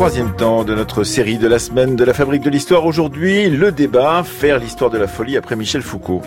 troisième temps de notre série de la semaine de la Fabrique de l'Histoire. Aujourd'hui, le débat, faire l'histoire de la folie après Michel Foucault.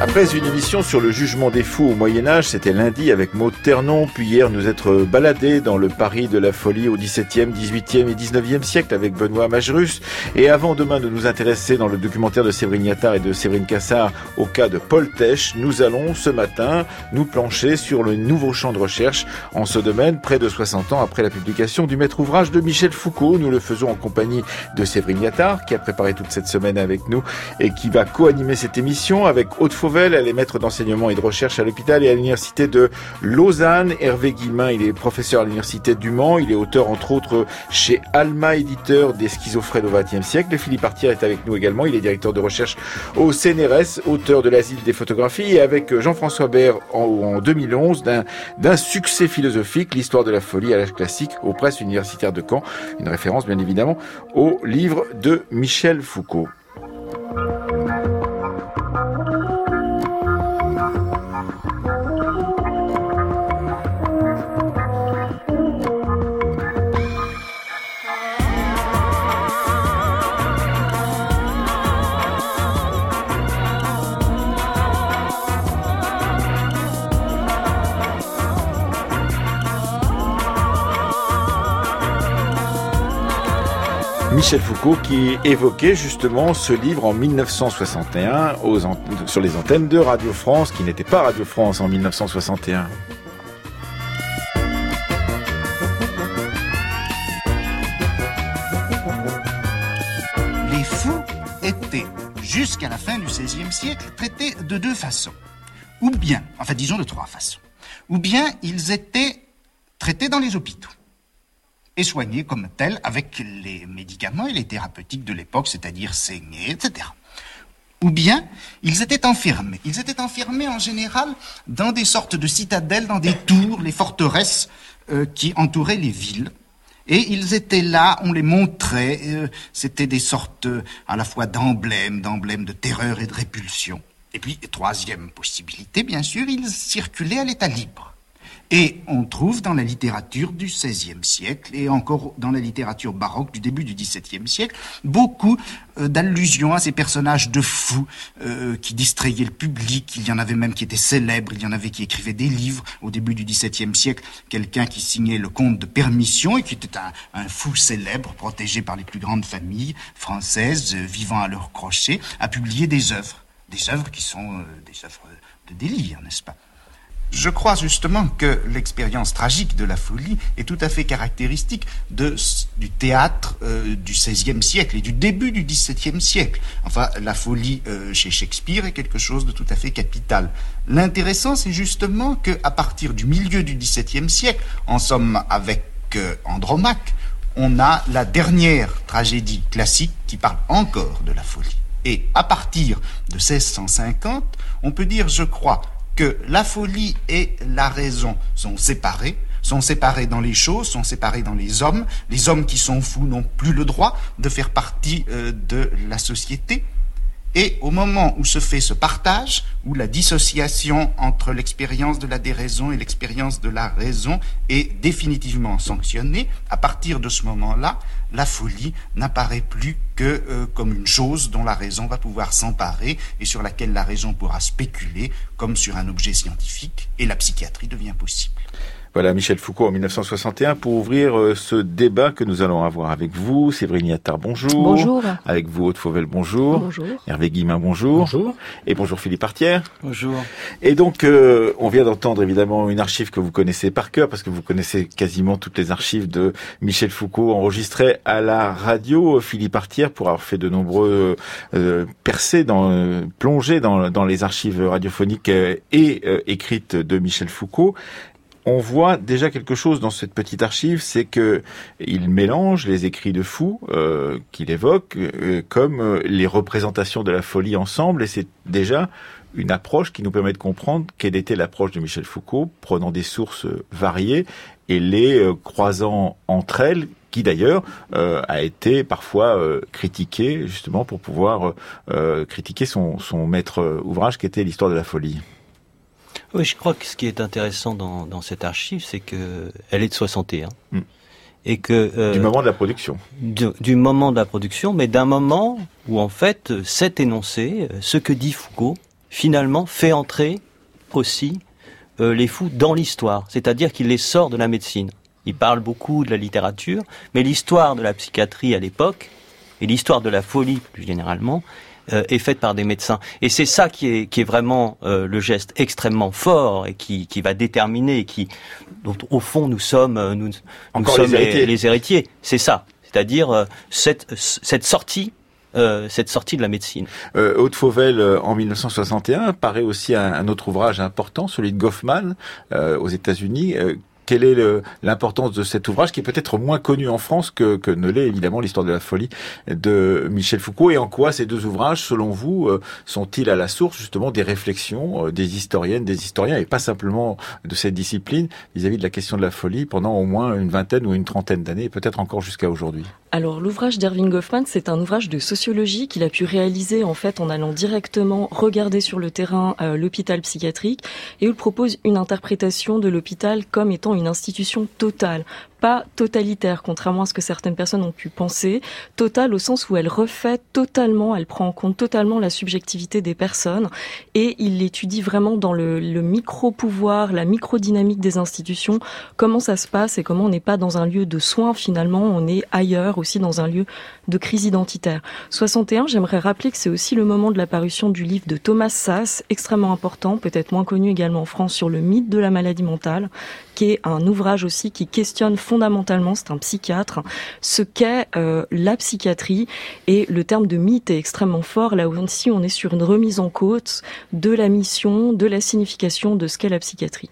Après une sur le jugement des fous au Moyen-Âge, c'était lundi avec Maud Ternon, puis hier nous être baladés dans le Paris de la folie au XVIIe, XVIIIe et XIXe siècle avec Benoît Majerus. Et avant demain de nous intéresser dans le documentaire de Séverine Yattard et de Séverine Cassard au cas de Paul Tesch, nous allons ce matin nous plancher sur le nouveau champ de recherche en ce domaine, près de 60 ans après la publication du maître ouvrage de Michel Foucault. Nous le faisons en compagnie de Séverine Yattard, qui a préparé toute cette semaine avec nous et qui va co-animer cette émission avec Haute Fauvel elle est maître d'enseignement et de recherche à l'hôpital et à l'université de Lausanne. Hervé Guillemin, il est professeur à l'université du Mans. Il est auteur, entre autres, chez Alma, éditeur des schizophrènes au XXe siècle. Philippe Artier est avec nous également. Il est directeur de recherche au CNRS, auteur de l'asile des photographies et avec Jean-François Baird en, 2011 d'un succès philosophique, l'histoire de la folie à l'âge classique aux presses universitaires de Caen. Une référence, bien évidemment, au livre de Michel Foucault. Michel Foucault qui évoquait justement ce livre en 1961 aux sur les antennes de Radio France, qui n'était pas Radio France en 1961. Les fous étaient, jusqu'à la fin du XVIe siècle, traités de deux façons. Ou bien, enfin disons de trois façons. Ou bien ils étaient traités dans les hôpitaux et soignés comme tels avec les médicaments et les thérapeutiques de l'époque, c'est-à-dire saigner, etc. Ou bien ils étaient enfermés. Ils étaient enfermés en général dans des sortes de citadelles, dans des tours, les forteresses euh, qui entouraient les villes. Et ils étaient là, on les montrait, euh, c'était des sortes euh, à la fois d'emblèmes, d'emblèmes de terreur et de répulsion. Et puis, troisième possibilité, bien sûr, ils circulaient à l'état libre. Et on trouve dans la littérature du XVIe siècle et encore dans la littérature baroque du début du XVIIe siècle beaucoup euh, d'allusions à ces personnages de fous euh, qui distrayaient le public. Il y en avait même qui étaient célèbres, il y en avait qui écrivaient des livres au début du XVIIe siècle. Quelqu'un qui signait le compte de permission et qui était un, fou célèbre, protégé par les plus grandes familles françaises, euh, vivant à leur crochet, a publié des œuvres. Des œuvres qui sont des œuvres de délire, n'est-ce pas? Je crois justement que l'expérience tragique de la folie est tout à fait caractéristique du théâtre euh, du XVIe siècle et du début du XVIIe siècle. Enfin, la folie euh, chez Shakespeare est quelque chose de tout à fait capital. L'intéressant, c'est justement qu'à partir du milieu du XVIIe siècle, en somme avec euh, Andromaque, on a la dernière tragédie classique qui parle encore de la folie. Et à partir de 1650, on peut dire, je crois, que la folie et la raison sont séparées, sont séparées dans les choses, sont séparées dans les hommes. Les hommes qui sont fous n'ont plus le droit de faire partie euh, de la société. Et au moment où se fait ce partage, où la dissociation entre l'expérience de la déraison et l'expérience de la raison est définitivement sanctionnée, à partir de ce moment-là, la folie n'apparaît plus que euh, comme une chose dont la raison va pouvoir s'emparer et sur laquelle la raison pourra spéculer comme sur un objet scientifique, et la psychiatrie devient possible. Voilà, Michel Foucault en 1961 pour ouvrir euh, ce débat que nous allons avoir avec vous. Séverine Yattard, bonjour. Bonjour. Avec vous, Haute Fauvel, bonjour. Bonjour. Hervé Guillemin, bonjour. Bonjour. Et bonjour Philippe Artière. Bonjour. Et donc, euh, on vient d'entendre évidemment une archive que vous connaissez par cœur parce que vous connaissez quasiment toutes les archives de Michel Foucault enregistrées à la radio. Philippe Artière, pour avoir fait de nombreux euh, percées, dans, euh, plongées dans, dans les archives radiophoniques et écrites de Michel Foucault on voit déjà quelque chose dans cette petite archive, c'est que il mélange les écrits de fous euh, qu'il évoque euh, comme euh, les représentations de la folie ensemble, et c'est déjà une approche qui nous permet de comprendre quelle était l'approche de Michel Foucault, prenant des sources variées et les croisant entre elles, qui d'ailleurs a été parfois critiquée justement pour pouvoir critiquer son, son maître ouvrage qui était l'histoire de la folie. Oui, je crois que ce qui est intéressant dans, dans cette archive, c'est que elle est de 61. Mm. Et que, euh, du moment de la production. Du, moment de la production, mais d'un moment où en fait cet énoncé, ce que dit Foucault, finalement fait entrer aussi euh, les fous dans l'histoire, c'est-à-dire qu'il les sort de la médecine. Il parle beaucoup de la littérature, mais l'histoire de la psychiatrie à l'époque et l'histoire de la folie plus généralement euh, est faite par des médecins. Et c'est ça qui est, qui est vraiment euh, le geste extrêmement fort et qui, qui va déterminer, qui, dont au fond nous sommes, euh, nous, nous sommes les héritiers. C'est ça. C'est-à-dire cette, cette sortie euh, cette sortie de la médecine. Euh, Haute Fauvel, en 1961, paraît aussi un, un, autre ouvrage important, celui de Goffman, aux États-Unis, quelle est l'importance de cet ouvrage qui est peut-être moins connu en France que, ne l'est évidemment l'histoire de la folie de Michel Foucault. Et en quoi ces deux ouvrages, selon vous, euh, sont-ils à la source justement des réflexions euh, des historiennes, des historiens et pas simplement de cette discipline vis-à-vis de la question de la folie pendant au moins une vingtaine ou une trentaine d'années, peut-être encore jusqu'à aujourd'hui? Alors l'ouvrage d'Erving Goffman, c'est un ouvrage de sociologie qu'il a pu réaliser en fait en allant directement regarder sur le terrain euh, l'hôpital psychiatrique. Et il propose une interprétation de l'hôpital comme étant une institution totale, pas totalitaire, contrairement à ce que certaines personnes ont pu penser, totale au sens où elle refait totalement, elle prend en compte totalement la subjectivité des personnes et il l'étudie vraiment dans le, micro-pouvoir, la micro-dynamique des institutions, comment ça se passe et comment on n'est pas dans un lieu de soins finalement, on est ailleurs aussi dans un lieu de crise identitaire. 61, j'aimerais rappeler que c'est aussi le moment de l'apparition du livre de Thomas Sass, extrêmement important, peut-être moins connu également en France, sur le mythe de la maladie mentale, qui est un ouvrage aussi qui questionne fondamentalement, c'est un psychiatre, ce qu'est euh, la psychiatrie. Et le terme de mythe est extrêmement fort. Là aussi, on est sur une remise en cause de la mission, de la signification de ce qu'est la psychiatrie.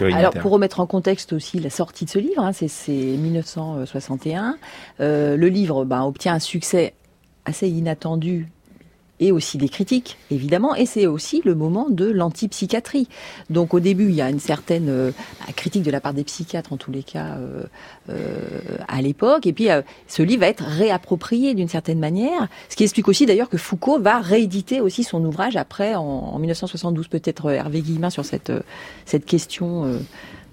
Alors pour remettre en contexte aussi la sortie de ce livre, hein, c'est 1961. Euh, le livre ben, obtient un succès assez inattendu et aussi des critiques, évidemment, et c'est aussi le moment de l'antipsychiatrie. Donc au début, il y a une certaine euh, critique de la part des psychiatres, en tous les cas, euh, euh, à l'époque, et puis ce livre va être réapproprié d'une certaine manière, ce qui explique aussi d'ailleurs que Foucault va rééditer aussi son ouvrage après, en, 1972, peut-être Hervé Guillemin sur cette, cette question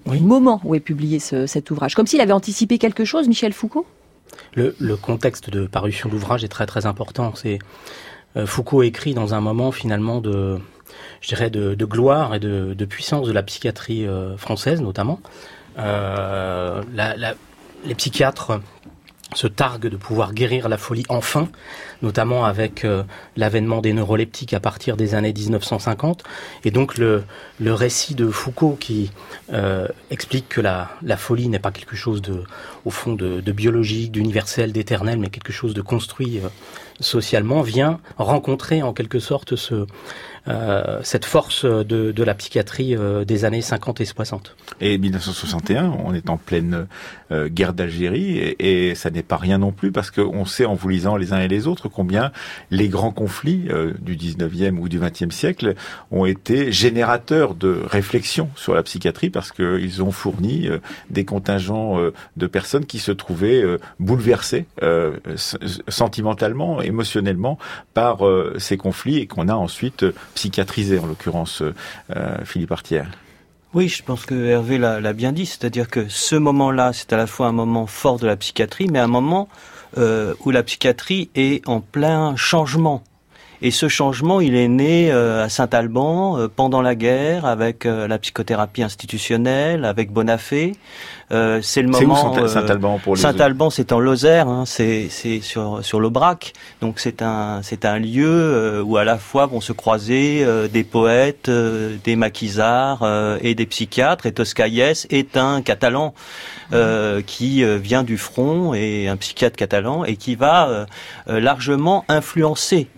du moment où est publié cet ouvrage. Comme s'il avait anticipé quelque chose, Michel Foucault? Le, le contexte de parution de l'ouvrage est très très important. C'est Foucault écrit dans un moment finalement de, je dirais, de, gloire et de, puissance de la psychiatrie euh, française notamment. Euh, les psychiatres se targuent de pouvoir guérir la folie enfin, notamment avec l'avènement des neuroleptiques à partir des années 1950. Et donc le, le récit de Foucault qui explique que la, la folie n'est pas quelque chose de, au fond, de, de biologique, d'universel, d'éternel, mais quelque chose de construit socialement vient rencontrer en quelque sorte ce, euh, cette force de, de, la psychiatrie euh, des années 50 et 60. Et 1961, on est en pleine euh, guerre d'Algérie et, et, ça n'est pas rien non plus parce qu'on sait en vous lisant les uns et les autres combien les grands conflits du 19e ou du 20e siècle ont été générateurs de réflexion sur la psychiatrie parce qu'ils ont fourni des contingents de personnes qui se trouvaient bouleversées sentimentalement, émotionnellement par ces conflits et qu'on a ensuite psychiatrisé, en l'occurrence euh, Philippe Artière. Oui, je pense que Hervé l'a bien dit, c'est-à-dire que ce moment-là, c'est à la fois un moment fort de la psychiatrie, mais un moment euh, où la psychiatrie est en plein changement. Et ce changement, il est né euh, à Saint-Alban pendant la guerre, avec la psychothérapie institutionnelle, avec Bonafé. Euh, c'est le moment. C'est Saint-Alban pour les Saint-Alban, c'est en Lozère, hein, c'est sur sur l'Aubrac. Donc c'est un c'est un lieu euh, où à la fois vont se croiser euh, des poètes, des maquisards et des psychiatres. Et Toscaïès est un Catalan qui vient du front et un psychiatre catalan et qui va largement influencer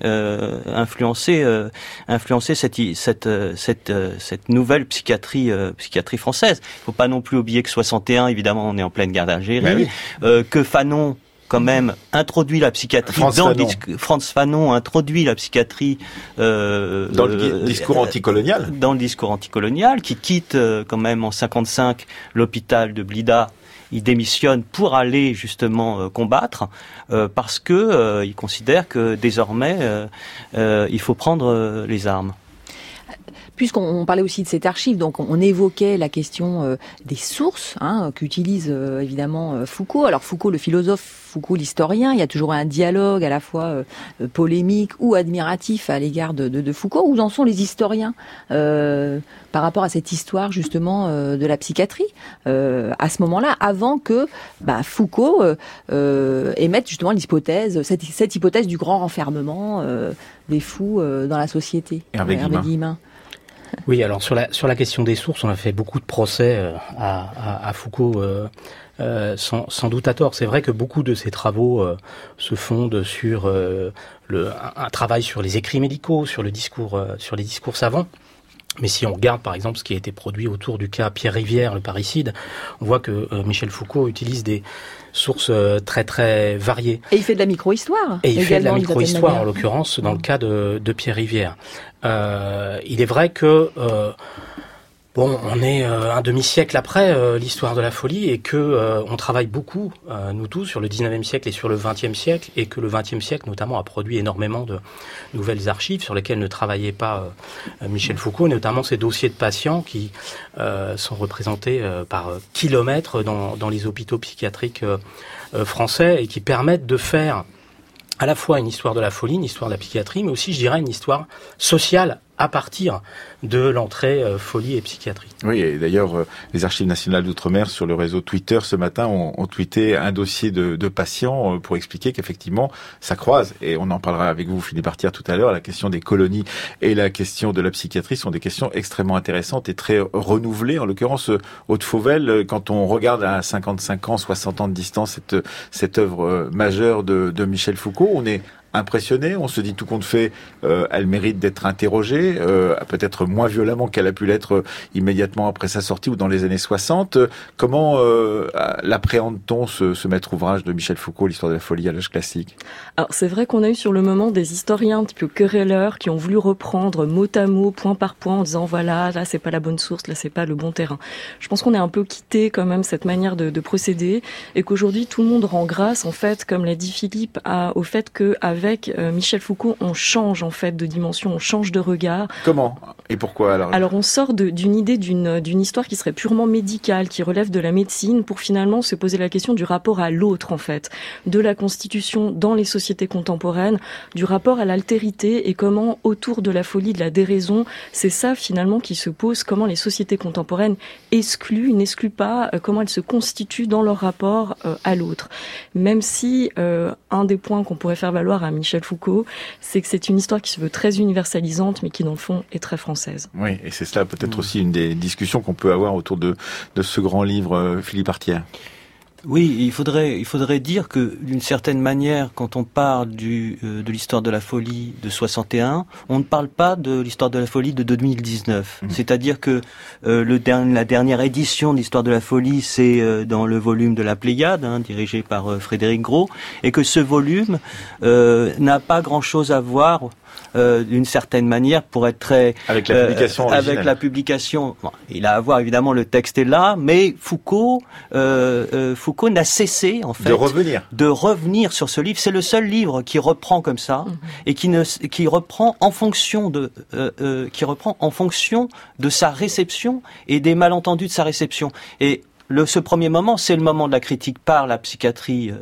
influencé cette, cette, cette, cette nouvelle psychiatrie, psychiatrie française. Il faut pas non plus oublier que 61, évidemment, on est en pleine guerre d'Algérie, ben que Fanon quand même introduit la psychiatrie Franz dans Fanon. le dis- Franz Fanon introduit la psychiatrie euh, Dans le euh, discours anticolonial. dans le discours anticolonial, qui quitte euh, quand même en 55 l'hôpital de Blida. Il démissionne pour aller justement euh, combattre euh, parce que euh, il considère que désormais euh, euh, il faut prendre euh, les armes. Puisqu'on on parlait aussi de cette archive, donc on évoquait la question euh, des sources hein, qu'utilise euh, évidemment euh, Foucault. Alors Foucault, le philosophe, Foucault, l'historien, il y a toujours un dialogue à la fois polémique ou admiratif à l'égard de, de, de Foucault. Où en sont les historiens euh, par rapport à cette histoire justement euh, de la psychiatrie euh, à ce moment-là, avant que bah, Foucault euh, émette justement l'hypothèse, cette, cette hypothèse du grand renfermement euh, des fous euh, dans la société. Hervé Guillemin. Oui, alors sur la, sur la question des sources, on a fait beaucoup de procès euh, à, Foucault, euh, euh, sans, sans doute à tort. C'est vrai que beaucoup de ses travaux se fondent sur le, un, un travail sur les écrits médicaux, sur le discours, sur les discours savants. Mais si on regarde par exemple ce qui a été produit autour du cas Pierre Rivière, le parricide, on voit que euh, Michel Foucault utilise des sources euh, très très variées. Et il fait de la micro-histoire. Et il fait de la micro-histoire, en l'occurrence, dans le cas de, de Pierre Rivière. Euh, il est vrai que, euh, bon, on est euh, un demi-siècle après euh, l'histoire de la folie et que euh, on travaille beaucoup, euh, nous tous, sur le 19e siècle et sur le 20e siècle, et que le 20e siècle, notamment, a produit énormément de nouvelles archives sur lesquelles ne travaillait pas Michel Foucault, notamment ces dossiers de patients qui sont représentés par kilomètres dans, dans les hôpitaux psychiatriques français et qui permettent de faire à la fois une histoire de la folie, une histoire de la psychiatrie, mais aussi, je dirais, une histoire sociale à partir de l'entrée euh, folie et psychiatrie. Oui, et d'ailleurs, euh, les archives nationales d'outre-mer sur le réseau Twitter ce matin ont, tweeté un dossier de, patients euh, pour expliquer qu'effectivement, ça croise. Et on en parlera avec vous, Philippe Artière, tout à l'heure. La question des colonies et la question de la psychiatrie sont des questions extrêmement intéressantes et très renouvelées. En l'occurrence, Haute Fauvel, euh, quand on regarde à 55 ans, 60 ans de distance cette, cette œuvre majeure de Michel Foucault, on est impressionné, on se dit tout compte fait, euh, elle mérite d'être interrogée, euh, peut-être moins violemment qu'elle a pu l'être euh, immédiatement après sa sortie ou dans les années 60. Euh, Comment euh, l'appréhende-t-on ce, ce maître ouvrage de Michel Foucault, l'histoire de la folie à l'âge classique? Alors c'est vrai qu'on a eu sur le moment des historiens peu querelleurs qui ont voulu reprendre mot à mot, point par point, en disant voilà, là c'est pas la bonne source, là c'est pas le bon terrain. Je pense qu'on a un peu quitté quand même cette manière de, de procéder et qu'aujourd'hui tout le monde rend grâce en fait, comme l'a dit Philippe, à, au fait que avec euh, Michel Foucault on change en fait de dimension, on change de regard. Comment? Et pourquoi alors? Alors on sort d'une idée d'une d'une histoire qui serait purement médicale, qui relève de la médecine, pour finalement se poser la question du rapport à l'autre en fait, de la constitution dans les sociétés contemporaines, du rapport à l'altérité et comment autour de la folie, de la déraison, c'est ça finalement qui se pose, comment les sociétés contemporaines excluent, n'excluent pas, euh, comment elles se constituent dans leur rapport euh, à l'autre. Même si euh, un des points qu'on pourrait faire valoir à Michel Foucault, c'est que c'est une histoire qui se veut très universalisante, mais qui dans le fond est très française. Oui, et c'est cela Mm. peut-être aussi une des discussions qu'on peut avoir autour de, de ce grand livre, euh, Philippe Artière. Oui, il faudrait, il faudrait dire que d'une certaine manière, quand on parle du, euh, de l'histoire de la folie de 61, on ne parle pas de l'histoire de la folie de 2019. Mhm. C'est-à-dire que euh, le la dernière édition de l'histoire de la folie, c'est euh, dans le volume de la Pléiade, hein, dirigé par Frédéric Gros, et que ce volume euh, n'a pas grand-chose à voir euh, d'une certaine manière pour être très Avec la euh, publication avec originelle. la publication, bon, il a à voir évidemment le texte est là, mais Foucault, euh, euh, Foucault n'a cessé en fait De revenir. de revenir sur ce livre. C'est le seul livre qui reprend comme ça Mhm. et qui ne qui reprend en fonction de euh, euh, qui reprend en fonction de sa réception et des malentendus de sa réception. Et le, ce premier moment, c'est le moment de la critique par la psychiatrie euh,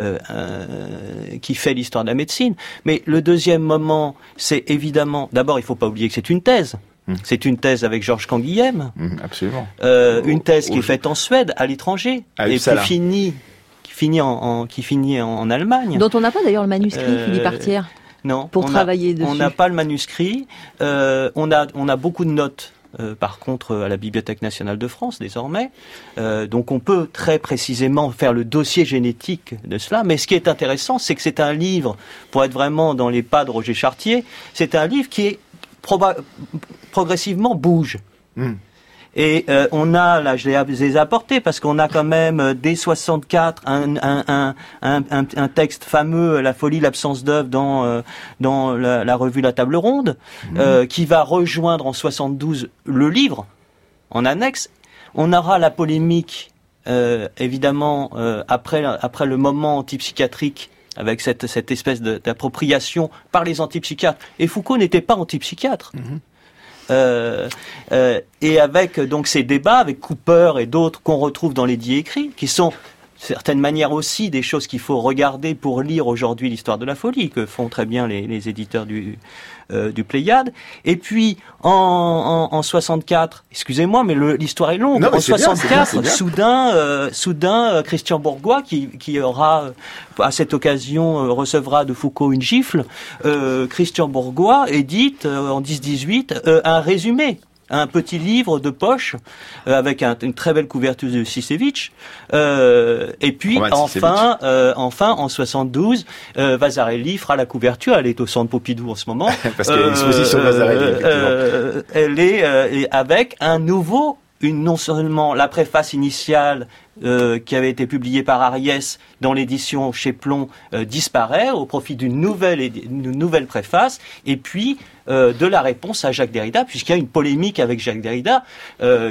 euh, euh, qui fait l'histoire de la médecine. Mais le deuxième moment, c'est évidemment, d'abord, il faut pas oublier que c'est une thèse. Mhm. C'est une thèse avec Georges Canguilhem, Mhm, absolument. euh, une thèse qui au- est faite en Suède, à l'étranger, À et qui finit, qui finit en, en- qui finit en, en Allemagne. Dont on n'a pas d'ailleurs le manuscrit, Euh, Philippe Artière. Non, pour on a- travailler dessus. On n'a pas le manuscrit. Euh, on a on a beaucoup de notes par contre à la Bibliothèque nationale de France désormais. donc on peut très précisément faire le dossier génétique de cela. Mais ce qui est intéressant, c'est que c'est un livre, pour être vraiment dans les pas de Roger Chartier, c'est un livre qui est progressivement bouge. Hmm. Et euh, on a, là je les ai apportés parce qu'on a quand même euh, dès 64 un, un, un, un, texte fameux, La folie, l'absence d'œuvre dans, euh, dans la, revue La Table Ronde, mmh. qui va rejoindre en 72 le livre en annexe. On aura la polémique, évidemment, après, après le moment antipsychiatrique avec cette, cette espèce d'appropriation par les antipsychiatres. Et Foucault n'était pas antipsychiatre. Mmh. Euh, euh, et avec donc ces débats avec Cooper et d'autres qu'on retrouve dans les dits écrits, qui sont certaines manières aussi des choses qu'il faut regarder pour lire aujourd'hui l'histoire de la folie, que font très bien les, les éditeurs du, euh, du Pléiade. Et puis en, en, en 64, excusez-moi, mais l'histoire est longue. en 64, soudain, euh, soudain, euh, Christian Bourgois, qui, qui aura à cette occasion recevra de Foucault une gifle, Christian Bourgois édite en 10-18 un résumé un petit livre de poche euh, avec une très belle couverture de Sisevich. Euh, et puis enfin, euh, enfin en 72, Vasarely fera la couverture. Elle est au centre Pompidou en ce moment. Parce qu'il y a une exposition Vasarely. elle est avec un nouveau non seulement la préface initiale euh, qui avait été publiée par Ariès dans l'édition chez Plomb euh, disparaît au profit d'une nouvelle, nouvelle préface, et puis euh, de la réponse à Jacques Derrida, puisqu'il y a une polémique avec Jacques Derrida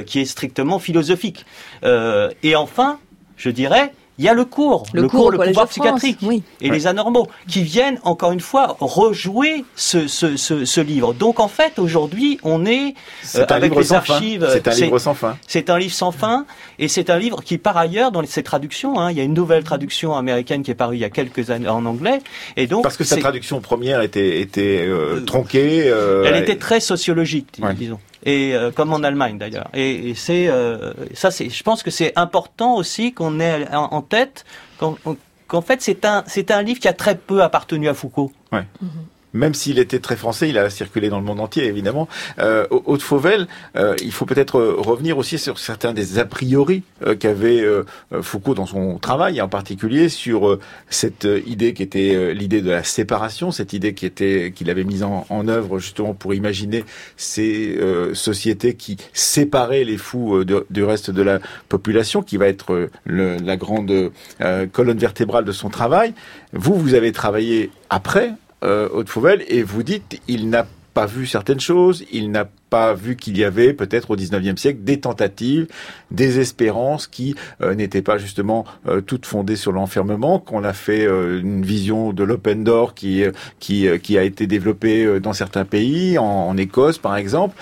qui est strictement philosophique. et enfin, je dirais, il y a le cours, le, cours, le pouvoir psychiatrique et les anormaux, qui viennent encore une fois rejouer ce, ce, ce, ce livre. Donc en fait, aujourd'hui, on est, euh, avec les archives. C'est un livre sans fin. C'est un livre sans fin, et c'est un livre qui, par ailleurs, dans ses traductions, hein, il y a une nouvelle traduction américaine qui est parue il y a quelques années en anglais, et donc parce que sa traduction première était était euh, tronquée. Euh, elle était très sociologique, disons et euh, comme en Allemagne d'ailleurs. Et, et c'est euh, ça, c'est, je pense que c'est important aussi qu'on ait en, tête qu'en fait c'est un c'est un livre qui a très peu appartenu à Foucault. Ouais. Mm-hmm même s'il était très français, il a circulé dans le monde entier, évidemment. Euh, Haute Fauvel, euh, il faut peut-être revenir aussi sur certains des a priori euh, qu'avait euh, Foucault dans son travail, en particulier sur cette idée qui était l'idée de la séparation, cette idée qui était qu'il avait mise en, en, œuvre justement pour imaginer ces sociétés qui séparaient les fous du reste de la population, qui va être le, la grande colonne vertébrale de son travail. Vous, vous avez travaillé après euh, Haute Fauvel et vous dites il n'a pas vu certaines choses, il n'a pas vu qu'il y avait peut-être au 19e siècle des tentatives, des espérances qui euh, n'étaient pas justement euh, toutes fondées sur l'enfermement, qu'on a fait euh, une vision de l'open door qui qui qui a été développée dans certains pays, en, en Écosse par exemple,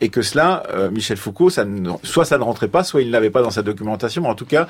et que cela, Michel Foucault, ça ne, soit ça ne rentrait pas, soit il n'avait pas dans sa documentation, mais en tout cas,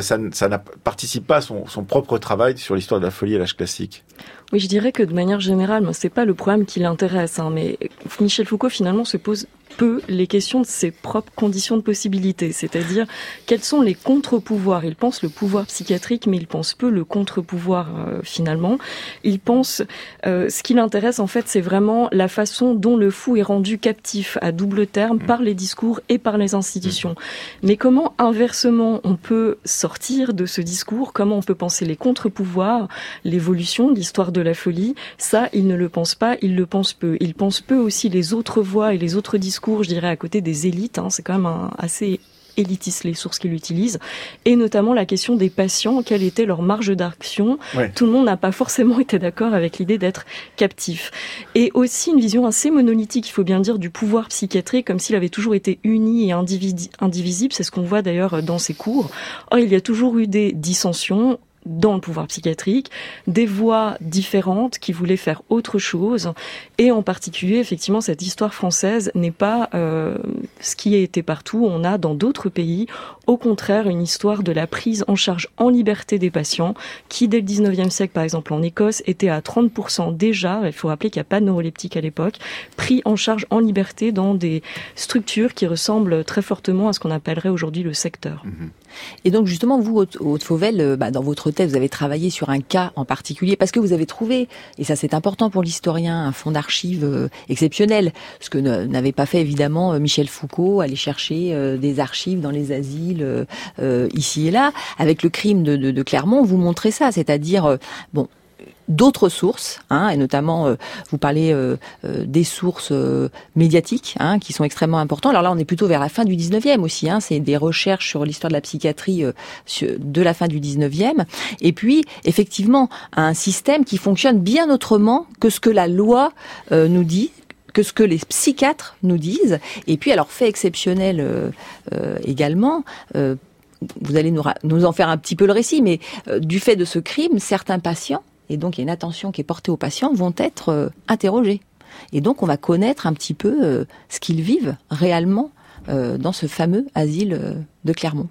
ça, ça ne participe pas à son, son propre travail sur l'histoire de la folie à l'âge classique. Oui, je dirais que de manière générale, c'est pas le problème qui l'intéresse, hein, mais Michel Foucault finalement se pose peu les questions de ses propres conditions de possibilité, c'est-à-dire quels sont les contre-pouvoirs? Il pense le pouvoir psychiatrique, mais il pense peu le contre-pouvoir euh, finalement. Il pense euh, ce qui l'intéresse en fait, c'est vraiment la façon dont le fou est rendu captif à double terme par les discours et par les institutions. Mais comment inversement on peut sortir de ce discours? Comment on peut penser les contre-pouvoirs, l'évolution, l'histoire de la folie? Ça, il ne le pense pas. Il le pense peu. Il pense peu aussi les autres voix et les autres discours je dirais, à côté des élites. Hein, c'est quand même un, assez élitiste les sources qu'il utilise, et notamment la question des patients, quelle était leur marge d'action. Tout le monde n'a pas forcément été d'accord avec l'idée d'être captif. Et aussi une vision assez monolithique, il faut bien dire, du pouvoir psychiatrique, comme s'il avait toujours été uni et indivisible. C'est ce qu'on voit d'ailleurs dans ses cours. Or, il y a toujours eu des dissensions dans le pouvoir psychiatrique, des voix différentes qui voulaient faire autre chose, et en particulier, effectivement, cette histoire française n'est pas euh, ce qui a été partout. On a dans d'autres pays, au contraire, une histoire de la prise en charge en liberté des patients, qui dès le 19e siècle, par exemple en Écosse, était à 30% déjà, il faut rappeler qu'il n'y a pas de neuroleptique à l'époque, pris en charge en liberté dans des structures qui ressemblent très fortement à ce qu'on appellerait aujourd'hui le secteur. Et donc justement, vous, Haute Fauvel, euh, bah, dans votre thèse, vous avez travaillé sur un cas en particulier parce que vous avez trouvé, et ça c'est important pour l'historien, un fonds d'archives euh, exceptionnel, ce que n'avait pas fait évidemment Michel Foucault, aller chercher des archives dans les asiles ici et là. Avec le crime de Clermont, vous montrez ça, c'est-à-dire bon d'autres sources, hein, et notamment euh, vous parlez euh, euh, des sources médiatiques hein, qui sont extrêmement importantes. Alors là, on est plutôt vers la fin du 19e aussi. Hein, c'est des recherches sur l'histoire de la psychiatrie de la fin du 19e. Et puis, effectivement, un système qui fonctionne bien autrement que ce que la loi nous dit que ce que les psychiatres nous disent. Et puis, alors, fait exceptionnel également, vous allez nous, nous, en faire un petit peu le récit, mais du fait de ce crime, certains patients et donc il y a une attention qui est portée aux patients, vont être euh, interrogés. Et donc on va connaître un petit peu euh, ce qu'ils vivent réellement euh, dans ce fameux asile de Clermont.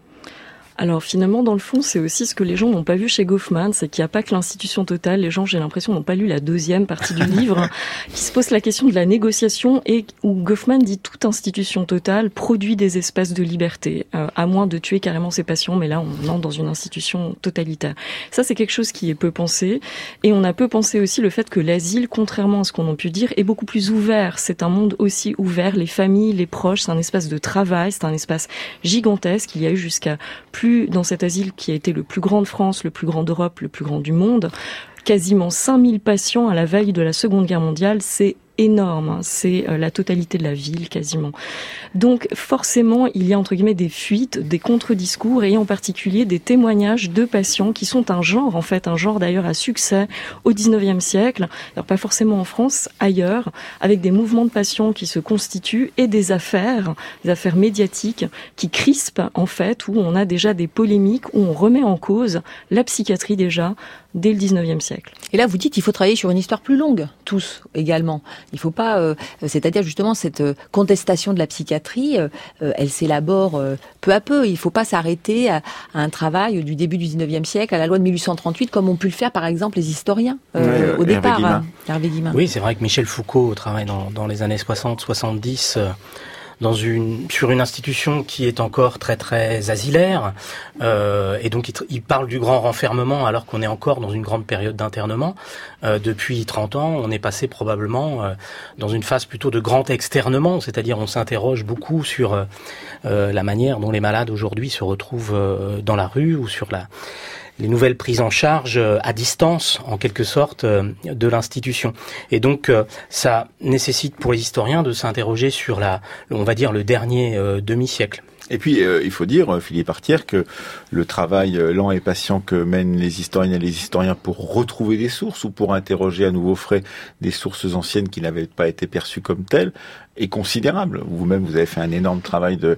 Alors finalement, dans le fond, c'est aussi ce que les gens n'ont pas vu chez Goffman, c'est qu'il n'y a pas que l'institution totale. Les gens, j'ai l'impression, n'ont pas lu la deuxième partie du livre, qui se pose la question de la négociation et où Goffman dit toute institution totale produit des espaces de liberté, euh, à moins de tuer carrément ses patients. Mais là, on entre dans une institution totalitaire. Ça, c'est quelque chose qui est peu pensé. Et on a peu pensé aussi le fait que l'asile, contrairement à ce qu'on a pu dire, est beaucoup plus ouvert. C'est un monde aussi ouvert. Les familles, les proches, c'est un espace de travail, c'est un espace gigantesque. Il y a eu jusqu'à plus dans cet asile qui a été le plus grand de France, le plus grand d'Europe, le plus grand du monde. Quasiment 5000 patients à la veille de la Seconde Guerre mondiale, c'est énorme. Hein. C'est euh, la totalité de la ville quasiment. Donc forcément, il y a entre guillemets des fuites, des contre-discours et en particulier des témoignages de patients qui sont un genre en fait, un genre d'ailleurs à succès au 19e siècle. Alors pas forcément en France, ailleurs, avec des mouvements de patients qui se constituent et des affaires, des affaires médiatiques qui crispent en fait, où on a déjà des polémiques, où on remet en cause la psychiatrie déjà dès le 19e siècle. Et là, vous dites qu'il faut travailler sur une histoire plus longue, tous également. Il faut pas, euh, c'est-à-dire justement cette euh, contestation de la psychiatrie, euh, elle s'élabore peu à peu. Il ne faut pas s'arrêter à, un travail du début du 19e siècle, à la loi de 1838, comme ont pu le faire par exemple les historiens au départ. Hein, Hervé Oui, c'est vrai que Michel Foucault travaille dans, dans les années 60-70 sur une institution qui est encore très très asilaire euh, et donc il, parle du grand renfermement alors qu'on est encore dans une grande période d'internement. Euh, depuis 30 ans on est passé probablement euh, dans une phase plutôt de grand externement c'est-à-dire on s'interroge beaucoup sur la manière dont les malades aujourd'hui se retrouvent dans la rue ou sur la les nouvelles prises en charge euh, à distance, en quelque sorte, euh, de l'institution. Et donc, euh, ça nécessite pour les historiens de s'interroger sur la, on va dire, le dernier demi-siècle. Et puis, il faut dire, Philippe Artière, que le travail lent et patient que mènent les historiens et les historiens pour retrouver des sources ou pour interroger à nouveau frais des sources anciennes qui n'avaient pas été perçues comme telles est considérable. Vous-même, vous avez fait un énorme travail de,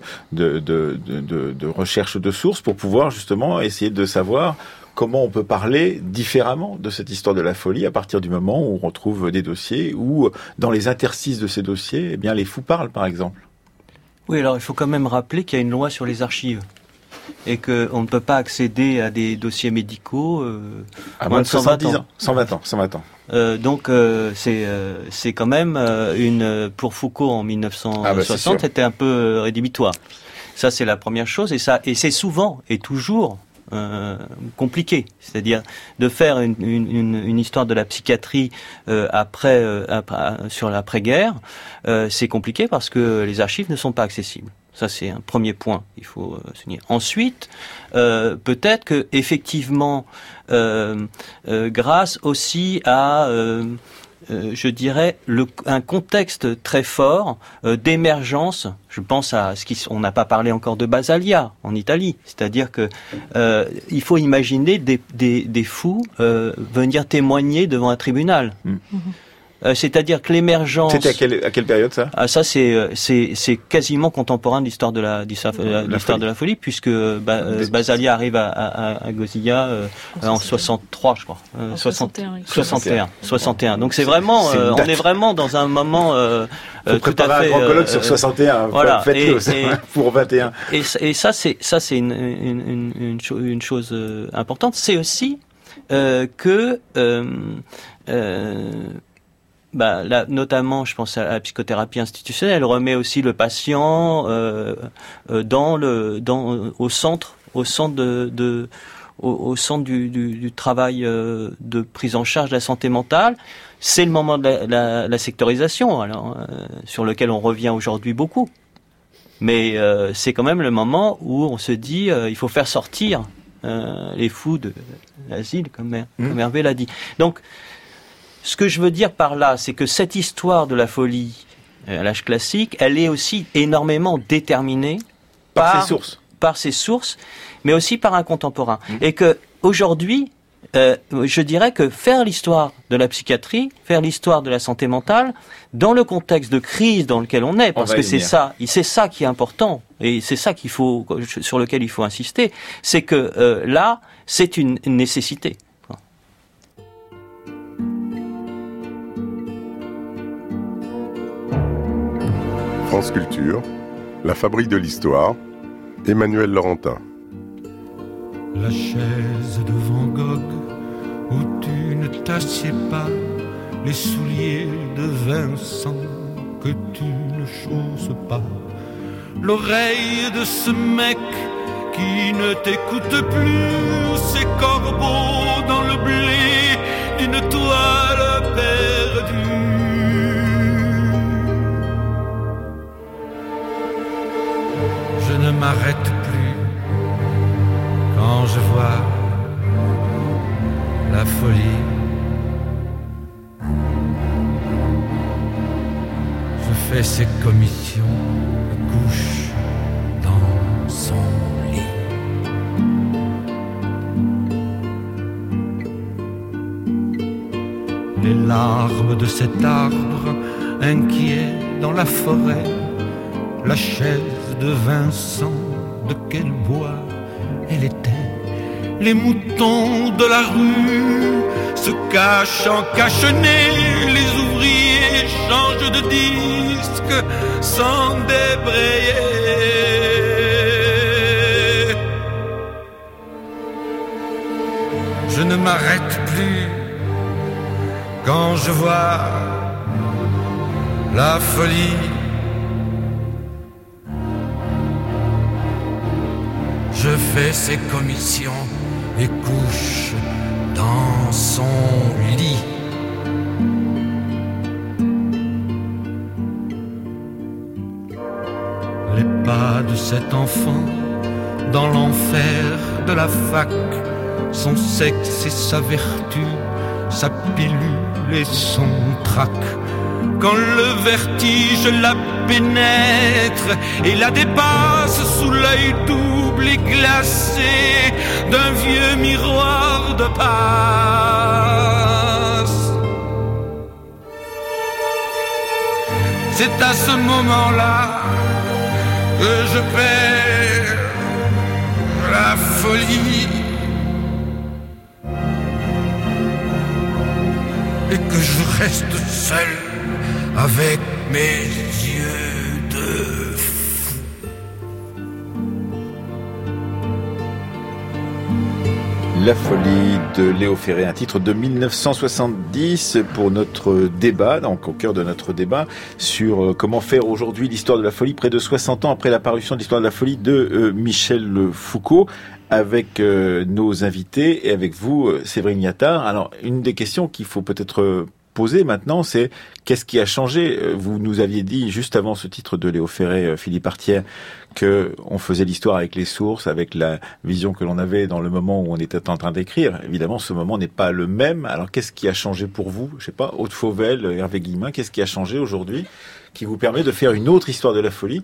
recherche de sources pour pouvoir justement essayer de savoir comment on peut parler différemment de cette histoire de la folie à partir du moment où on retrouve des dossiers où, dans les interstices de ces dossiers, eh bien, les fous parlent, par exemple. Oui, alors il faut quand même rappeler qu'il y a une loi sur les archives et qu'on ne peut pas accéder à des dossiers médicaux euh, à moins de 120 ans. 120 ans, 120 ans. Euh, donc euh, c'est euh, c'est quand même une pour Foucault en 1960 ah bah c'était un peu rédhibitoire. Ça c'est la première chose et ça et c'est souvent et toujours euh, compliqué, c'est-à-dire de faire une, histoire de la psychiatrie euh, après, après, sur l'après-guerre, c'est compliqué parce que les archives ne sont pas accessibles. Ça, c'est un premier point, il faut euh, souligner. Ensuite, euh, peut-être que effectivement, euh, grâce aussi à, je dirais, le, un contexte très fort d'émergence. Je pense à ce qu'on n'a pas parlé encore de Basalia en Italie, c'est-à-dire que il faut imaginer des, des, des fous venir témoigner devant un tribunal. Mm. Euh, c'est-à-dire que l'émergence. C'était à quelle, à quelle période ça? Ah ça c'est euh, c'est c'est quasiment contemporain de l'histoire de la l'histoire de la folie puisque bah, euh, Basalia arrive à, à, à Gosilla en 63 je crois. 61, 61 61 Donc c'est vraiment on est vraiment dans un moment Faut tout à fait un grand colloque sur 61 voilà faites-le pour 21 et, et ça c'est ça c'est une une, une, une, une chose importante. C'est aussi que bah, là, notamment, je pense à la psychothérapie institutionnelle, remet aussi le patient euh, euh, dans le, dans, au centre, au centre de, de au, centre du, travail de prise en charge de la santé mentale. C'est le moment de la, sectorisation, alors, sur lequel on revient aujourd'hui beaucoup. Mais c'est quand même le moment où on se dit il faut faire sortir les fous de l'asile, comme, mmh. comme Hervé l'a dit. Donc, ce que je veux dire par là, c'est que cette histoire de la folie euh, à l'âge classique, elle est aussi énormément déterminée par, ses sources, par ses sources, mais aussi par un contemporain. Mmh. Et que aujourd'hui, euh, je dirais que faire l'histoire de la psychiatrie, faire l'histoire de la santé mentale, dans le contexte de crise dans lequel on est, parce que c'est ça, c'est ça qui est important, et c'est ça qu'il faut, sur lequel il faut insister, c'est que euh, là, c'est une nécessité. France Culture, La Fabrique de l'Histoire, Emmanuel Laurentin. La chaise de Van Gogh où tu ne t'assieds pas, les souliers de Vincent que tu ne chausses pas, l'oreille de ce mec qui ne t'écoute plus, ces corbeaux dans le blé d'une toile perdue. M'arrête plus quand je vois la folie. Je fais ses commissions, me couche dans son lit. Les larmes de cet arbre inquiet dans la forêt, la chaise de Vincent, de quel bois elle était? Les moutons de la rue se cachent en les ouvriers changent de disque sans débrayer. Je ne m'arrête plus quand je vois la folie je fais ses commissions et couche dans son lit. Les pas de cet enfant dans l'enfer de la fac, son sexe et sa vertu, sa pilule et son trac. Quand le vertige la pénètre et la dépasse sous l'œil doux glacé d'un vieux miroir de passe. C'est à ce moment-là que je perds la folie et que je reste seul avec mes La folie de Léo Ferré, un titre de 1970 pour notre débat, donc au cœur de notre débat sur euh, comment faire aujourd'hui l'histoire de la folie, près de 60 ans après l'apparition de l'histoire de la folie de euh, Michel Foucault, avec euh, nos invités et avec vous, Séverine Yattard. Alors, une des questions qu'il faut peut-être poser maintenant, c'est qu'est-ce qui a changé? Vous nous aviez dit juste avant ce titre de Léo Ferré, Philippe Artière, que on faisait l'histoire avec les sources, avec la vision que l'on avait dans le moment où on était en train d'écrire. Évidemment, ce moment n'est pas le même. Alors, qu'est-ce qui a changé pour vous? Je sais pas, Haute Fauvel, Hervé Guillemin, qu'est-ce qui a changé aujourd'hui qui vous permet de faire une autre histoire de la folie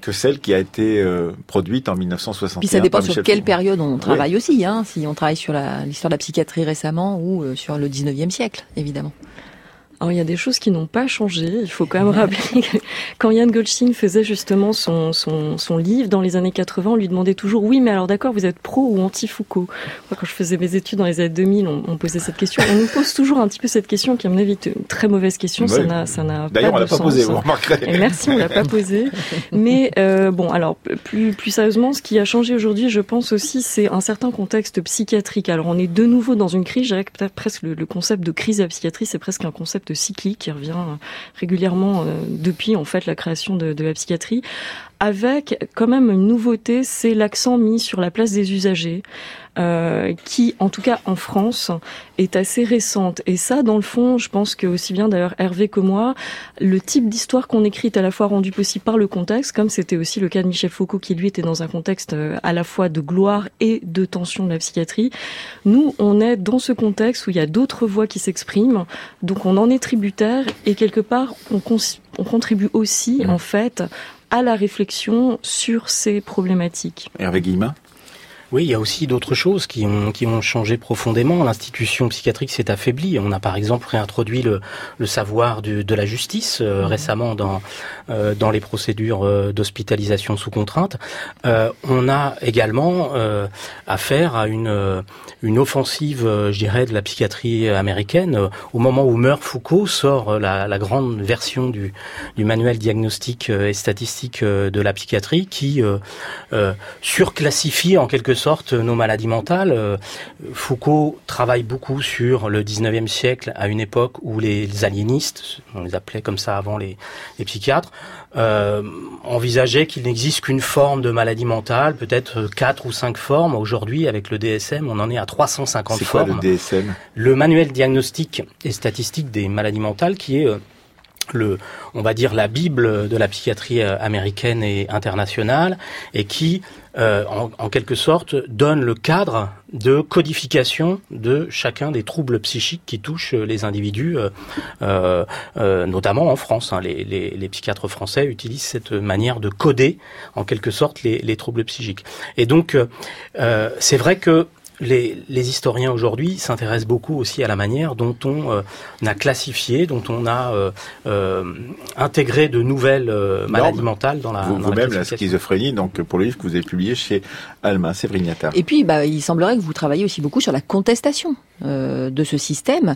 que celle qui a été euh, produite en 1961. Puis ça dépend sur quelle période on travaille aussi, hein, si on travaille sur l'histoire de la psychiatrie récemment ou euh, sur le 19e siècle, évidemment. Alors il y a des choses qui n'ont pas changé. Il faut quand même rappeler que quand Yann Goldstein faisait justement son, son, son, livre dans les années 80, on lui demandait toujours oui, mais alors d'accord, vous êtes pro ou anti-Foucault? Quand je faisais mes études dans les années 2000, on, on, posait cette question. On nous pose toujours un petit peu cette question qui, à mon avis, est une très mauvaise question. Ça n'a, ça n'a D'ailleurs, on l'a pas posée, vous remarquerez. Et merci, on l'a pas posée. Mais euh, bon, alors plus plus sérieusement, ce qui a changé aujourd'hui, je pense aussi, c'est un certain contexte psychiatrique. Alors on est de nouveau dans une crise. Je dirais que peut-être presque le, le concept de crise de la psychiatrie, c'est presque un concept cyclique qui revient régulièrement euh, depuis en fait la création de, de la psychiatrie avec quand même une nouveauté, c'est l'accent mis sur la place des usagers. Euh, qui, en tout cas en France, est assez récente. Et ça, dans le fond, je pense que aussi bien d'ailleurs Hervé que moi, le type d'histoire qu'on écrit est à la fois rendu possible par le contexte, comme c'était aussi le cas de Michel Foucault, qui lui était dans un contexte euh, à la fois de gloire et de tension de la psychiatrie. Nous, on est dans ce contexte où il y a d'autres voix qui s'expriment, donc on en est tributaire et quelque part, on, on contribue aussi, en fait, à la réflexion sur ces problématiques. Hervé Guillemin oui, il y a aussi d'autres choses qui ont, qui ont changé profondément. L'institution psychiatrique s'est affaiblie. On a par exemple réintroduit le, le savoir du, de la justice euh, mhm. récemment dans, euh, dans les procédures euh, d'hospitalisation sous contrainte. on a également affaire à une, une offensive, je dirais, de la psychiatrie américaine. Au moment où meurt Foucault, sort la, la grande version du, du manuel diagnostique et statistique de la psychiatrie qui surclassifie en quelque sorte nos maladies mentales. Euh, Foucault travaille beaucoup sur le 19e siècle, à une époque où les aliénistes, on les appelait comme ça avant les, psychiatres, euh, envisageaient qu'il n'existe qu'une forme de maladie mentale, peut-être quatre ou cinq formes. Aujourd'hui, avec le DSM, on en est à 350 formes. Quoi, le DSM Le manuel diagnostique et statistique des maladies mentales, qui est euh, le, on va dire la bible de la psychiatrie américaine et internationale, et qui, euh, en, quelque sorte, donne le cadre de codification de chacun des troubles psychiques qui touchent les individus, euh, notamment en France. Hein. Les, psychiatres français utilisent cette manière de coder, en quelque sorte, les, les troubles psychiques. Et donc, c'est vrai que les, historiens aujourd'hui s'intéressent beaucoup aussi à la manière dont on euh, a classifié, dont on a euh, euh, intégré de nouvelles maladies mentales dans la. Vous-même la, schizophrénie, donc pour le livre que vous avez publié chez Alma, Sévrignata. Et puis, bah, il semblerait que vous travaillez aussi beaucoup sur la contestation de ce système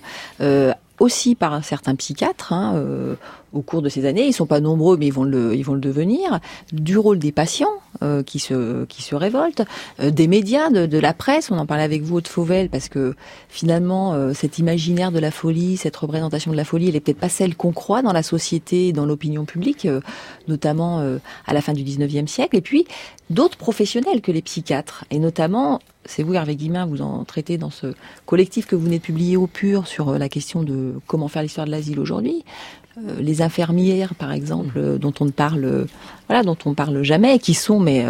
aussi par certains psychiatres hein, euh, au cours de ces années. Ils sont pas nombreux, mais ils vont le, ils vont le devenir. Du rôle des patients euh, qui se qui se révoltent, euh, des médias, de, la presse. On en parlait avec vous, de Fauvel, parce que finalement, cet imaginaire de la folie, cette représentation de la folie, elle est peut-être pas celle qu'on croit dans la société, dans l'opinion publique, notamment à la fin du 19e siècle. Et puis d'autres professionnels que les psychiatres, et notamment c'est vous, Hervé Guimin, vous en traitez dans ce collectif que vous venez de publier au pur sur euh, la question de comment faire l'histoire de l'asile aujourd'hui. Euh, les infirmières, par exemple, mmh. dont on ne parle, voilà, dont on parle jamais, qui sont mais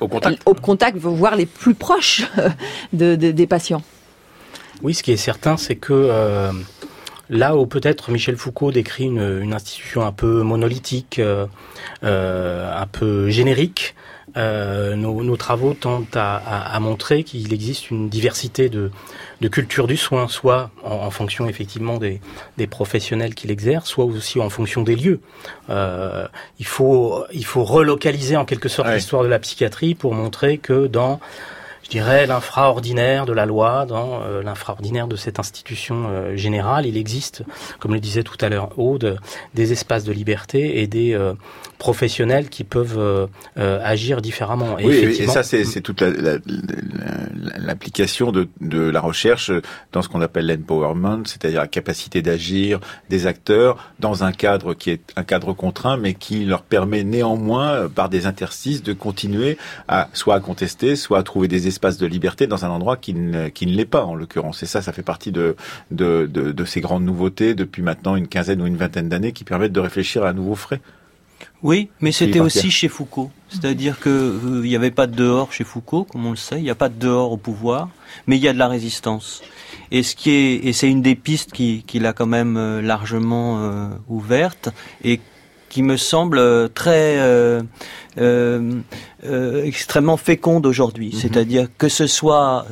au contact, au contact, voire les plus proches de, des patients. Oui, ce qui est certain, c'est que là où peut-être Michel Foucault décrit une, une, institution un peu monolithique, un peu générique, euh, nos, nos, travaux tentent à, à, à montrer qu'il existe une diversité de, de culture du soin, soit en, en fonction effectivement des, des, professionnels qui l'exercent, soit aussi en fonction des lieux. Euh, il, faut, il faut relocaliser en quelque sorte l'histoire de la psychiatrie pour montrer que dans dirais, l'infraordinaire de la loi, dans euh, l'infraordinaire de cette institution euh, générale. Il existe, comme le disait tout à l'heure Aude, des espaces de liberté et des euh, professionnels qui peuvent agir différemment. Et oui, et ça, c'est toute l'application de, de la recherche dans ce qu'on appelle l'empowerment, c'est-à-dire la capacité d'agir des acteurs dans un cadre qui est un cadre contraint, mais qui leur permet néanmoins, par des interstices, de continuer à soit à contester, soit à trouver des espace de liberté dans un endroit qui ne, qui ne l'est pas en l'occurrence. Et ça, ça fait partie de, de, de, de ces grandes nouveautés depuis maintenant une quinzaine ou une vingtaine d'années qui permettent de réfléchir à un nouveau frais. Oui, mais c'était aussi chez Foucault. C'est-à-dire que euh, il n'y avait pas de dehors chez Foucault, comme on le sait. Il n'y a pas de dehors au pouvoir, mais il y a de la résistance. Et ce qui est, et c'est une des pistes qu'il qui a quand même euh, largement euh, ouverte et qui me semble euh, très euh, euh, euh, extrêmement féconde aujourd'hui. Mhm. C'est-à-dire que ce soit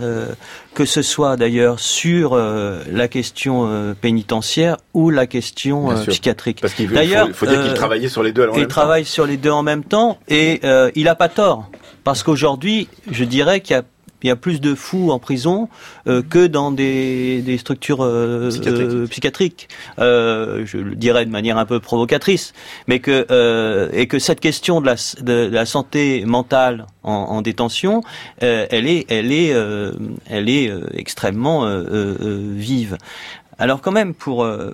que ce soit d'ailleurs sur la question pénitentiaire ou la question psychiatrique. Parce qu'il faut, faut, dire qu'il travaillait sur les deux. il travaille sur les deux en même temps et il a pas tort. Parce qu'aujourd'hui, je dirais qu'il y a il y a plus de fous en prison euh, que dans des, des structures euh, euh, psychiatriques. je le dirais de manière un peu provocatrice, mais que et que cette question de la, de, la santé mentale en, en détention, elle est elle est elle est extrêmement vive. Alors quand même pour euh,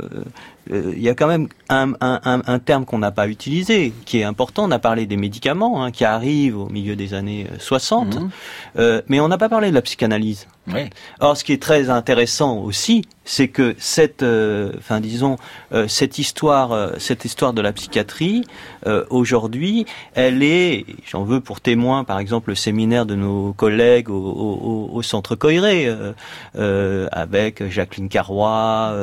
il y a quand même un, un, un, terme qu'on n'a pas utilisé, qui est important. On a parlé des médicaments hein, qui arrivent au milieu des années 60, mhm. euh, mais on n'a pas parlé de la psychanalyse. Oui. Or, ce qui est très intéressant aussi, c'est que cette, euh, enfin disons, euh, cette histoire, euh, cette histoire de la psychiatrie aujourd'hui, elle est, j'en veux pour témoin, par exemple, le séminaire de nos collègues au, au, au Centre Coiré, avec Jacqueline Carrois,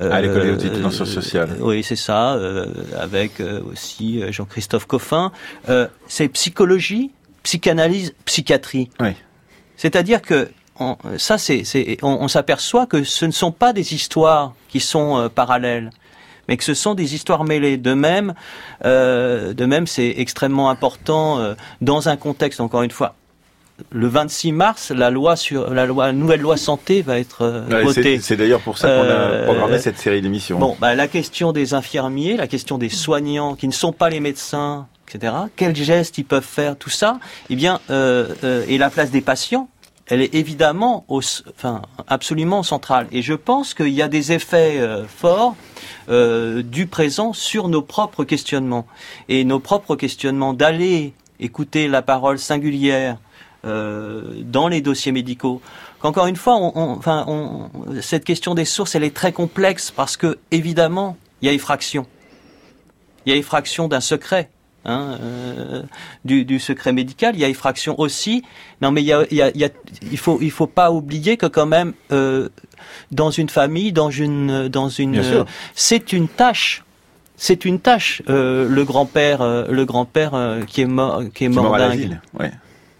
à l'école des études sciences sociales. oui, c'est ça, avec aussi Jean-Christophe Coffin. c'est psychologie, psychanalyse, psychiatrie. Oui. C'est-à-dire que on, ça, c'est, on, s'aperçoit que ce ne sont pas des histoires qui sont euh, parallèles, mais que ce sont des histoires mêlées. De même, euh, de même, c'est extrêmement important euh, dans un contexte, encore une fois. Le 26 mars, la loi sur la loi, nouvelle loi santé va être votée. C'est, d'ailleurs pour ça qu'on a programmé cette série d'émissions. Bon, bah, la question des infirmiers, la question des soignants qui ne sont pas les médecins, etc. Quels gestes ils peuvent faire, tout ça, eh bien, et la place des patients elle est évidemment enfin, absolument centrale. Et je pense qu'il y a des effets euh, forts euh, du présent sur nos propres questionnements. Et nos propres questionnements d'aller écouter la parole singulière euh, dans les dossiers médicaux. Qu'encore une fois, enfin, cette question des sources, elle est très complexe parce que, évidemment, il y a effraction. Il y a effraction d'un secret. Hein, euh, du, du, secret médical. Il y a effraction aussi. Non, mais il, y a, il, y a, il faut il faut pas oublier que quand même euh, dans une famille, dans une dans une, c'est une tâche. C'est une tâche. Euh, le grand-père, euh, le grand-père euh, qui est mort, qui est mort, dingue. Ouais.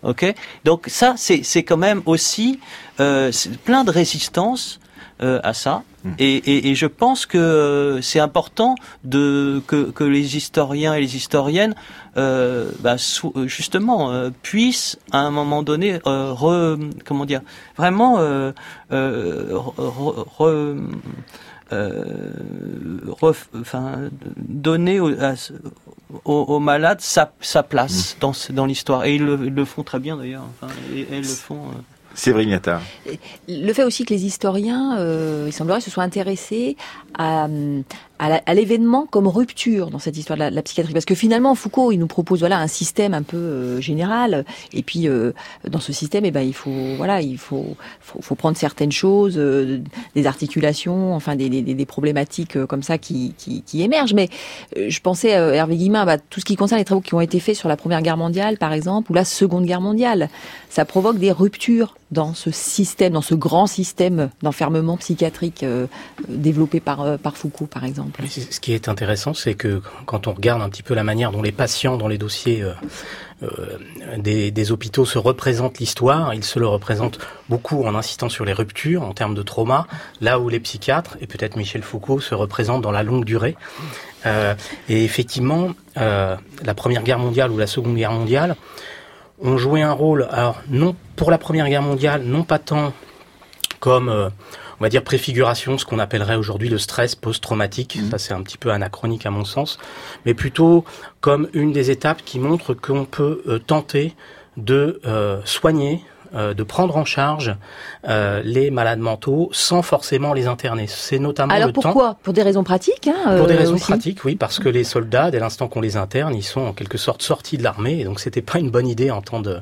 Ok? Donc ça, c'est c'est quand même aussi plein de résistance à ça. Mmh. Et, et, et, je pense que euh, c'est important de que, que, les historiens et les historiennes, euh, bah, justement, euh, puissent à un moment donné, euh, re, comment dire, vraiment euh, re, enfin, donner aux, aux, malades sa, sa place mmh. dans, dans l'histoire. Et ils le, ils le, font très bien d'ailleurs. Enfin, et, elles le font. Séverine. Le fait aussi que les historiens, euh, il semblerait, se soient intéressés à, à l'événement comme rupture dans cette histoire de la, psychiatrie. Parce que finalement, Foucault, il nous propose voilà un système un peu euh, général. Et puis, euh, dans ce système, eh ben, il faut voilà, il faut, faut, faut prendre certaines choses, euh, des articulations, enfin des, des, des problématiques comme ça qui, qui, qui, émergent. Mais je pensais, Hervé Guillemin, bah, tout ce qui concerne les travaux qui ont été faits sur la Première Guerre mondiale, par exemple, ou la Seconde Guerre mondiale, ça provoque des ruptures dans ce système, dans ce grand système d'enfermement psychiatrique développé par, par Foucault, par exemple. Ce qui est intéressant, c'est que quand on regarde un petit peu la manière dont les patients dans les dossiers euh, euh, des, des, hôpitaux se représentent l'histoire, ils se le représentent beaucoup en insistant sur les ruptures en termes de trauma, là où les psychiatres, et peut-être Michel Foucault, se représentent dans la longue durée. Euh, et effectivement, euh, la Première Guerre mondiale ou la Seconde Guerre mondiale ont joué un rôle, alors non pour la Première Guerre mondiale, non pas tant comme euh, on va dire préfiguration, ce qu'on appellerait aujourd'hui le stress post-traumatique. Mmh. Ça, c'est un petit peu anachronique à mon sens, mais plutôt comme une des étapes qui montre qu'on peut euh, tenter de euh, soigner euh, de prendre en charge euh, les malades mentaux sans forcément les interner. C'est notamment Alors pourquoi? Pour des raisons pratiques hein, Pour des raisons pratiques, oui, parce que les soldats, dès l'instant qu'on les interne, ils sont en quelque sorte sortis de l'armée, et donc c'était pas une bonne idée en temps de,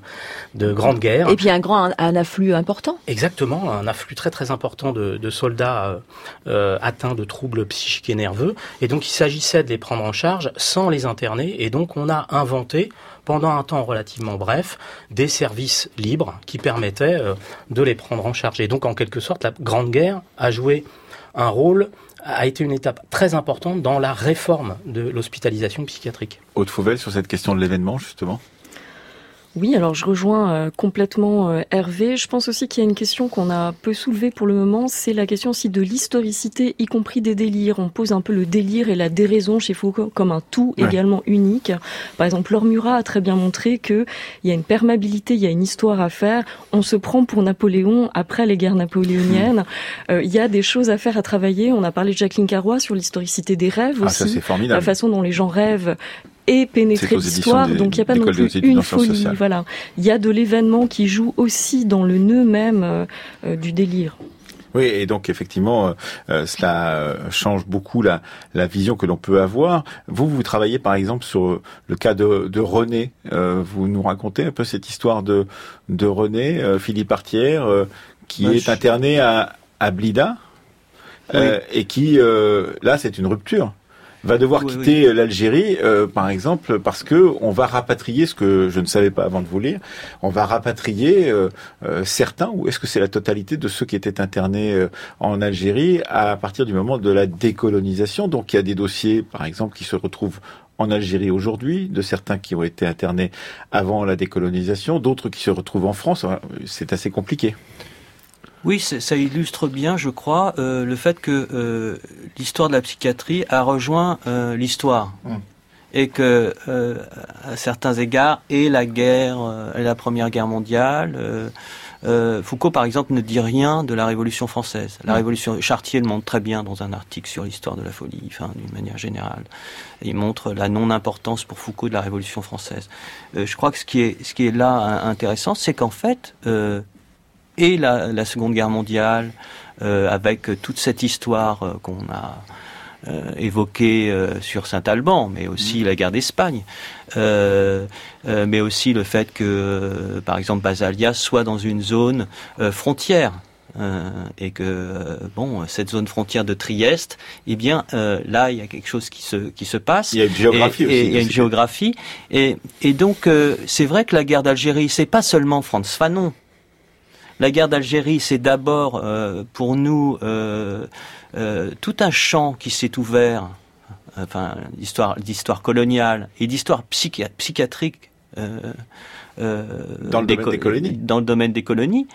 de grande guerre. Et puis un grand un, afflux important. Exactement, un afflux très très important de, de soldats euh, atteints de troubles psychiques et nerveux, et donc il s'agissait de les prendre en charge sans les interner, et donc on a inventé pendant un temps relativement bref, des services libres qui permettaient euh, de les prendre en charge. Et donc, en quelque sorte, la Grande Guerre a joué un rôle a été une étape très importante dans la réforme de l'hospitalisation psychiatrique. Haute Fauvel sur cette question de l'événement, justement? Oui, alors je rejoins euh, complètement euh, Hervé. Je pense aussi qu'il y a une question qu'on a peu soulevée pour le moment, c'est la question aussi de l'historicité, y compris des délires. On pose un peu le délire et la déraison chez Foucault comme un tout également unique. Par exemple, Laure Murat a très bien montré qu'il y a une perméabilité, il y a une histoire à faire. On se prend pour Napoléon après les guerres napoléoniennes. Euh, il y a des choses à faire, à travailler. On a parlé de Jacqueline Carrois sur l'historicité des rêves ah, aussi. Ça, la façon dont les gens rêvent et pénétrer l'histoire. Donc il n'y a pas non plus une folie. Voilà, il y a de l'événement qui joue aussi dans le nœud même euh, euh, du délire. Oui, et donc effectivement, cela change beaucoup la, la vision que l'on peut avoir. Vous, vous travaillez par exemple sur le cas de, de René. vous nous racontez un peu cette histoire de, de René, Philippe Artière, qui est interné à, à Blida, et qui, là, c'est une rupture va devoir quitter l'Algérie, euh, par exemple, parce que on va rapatrier ce que je ne savais pas avant de vous lire. On va rapatrier euh, euh, certains, ou est-ce que c'est la totalité de ceux qui étaient internés en Algérie à partir du moment de la décolonisation? Donc il y a des dossiers, par exemple, qui se retrouvent en Algérie aujourd'hui, de certains qui ont été internés avant la décolonisation, d'autres qui se retrouvent en France. C'est assez compliqué. Oui, ça illustre bien, je crois, euh, le fait que euh, l'histoire de la psychiatrie a rejoint euh, l'histoire. Mmh. Et que, à certains égards, et la guerre, et la Première Guerre mondiale, Foucault, par exemple, ne dit rien de la Révolution française. La mmh. Révolution, Chartier le montre très bien dans un article sur l'histoire de la folie, enfin, d'une manière générale. Il montre la non-importance pour Foucault de la Révolution française. je crois que ce qui est, ce qui est là intéressant, c'est qu'en fait, et la, Seconde Guerre mondiale, euh, avec toute cette histoire euh, qu'on a euh, évoquée sur Saint-Alban, mais aussi mm. la guerre d'Espagne, mais aussi le fait que, par exemple, Basalia soit dans une zone frontière. et que bon, cette zone frontière de Trieste, eh bien là, il y a quelque chose qui se qui se passe. Il y a une géographie aussi. il y a une géographie, et, et donc c'est vrai que la guerre d'Algérie, c'est pas seulement Franz Fanon la guerre d'Algérie, c'est d'abord euh, pour nous euh, euh, tout un champ qui s'est ouvert, enfin d'histoire, coloniale et d'histoire psychiatrique. dans, le domaine des colonies. dans le domaine des colonies,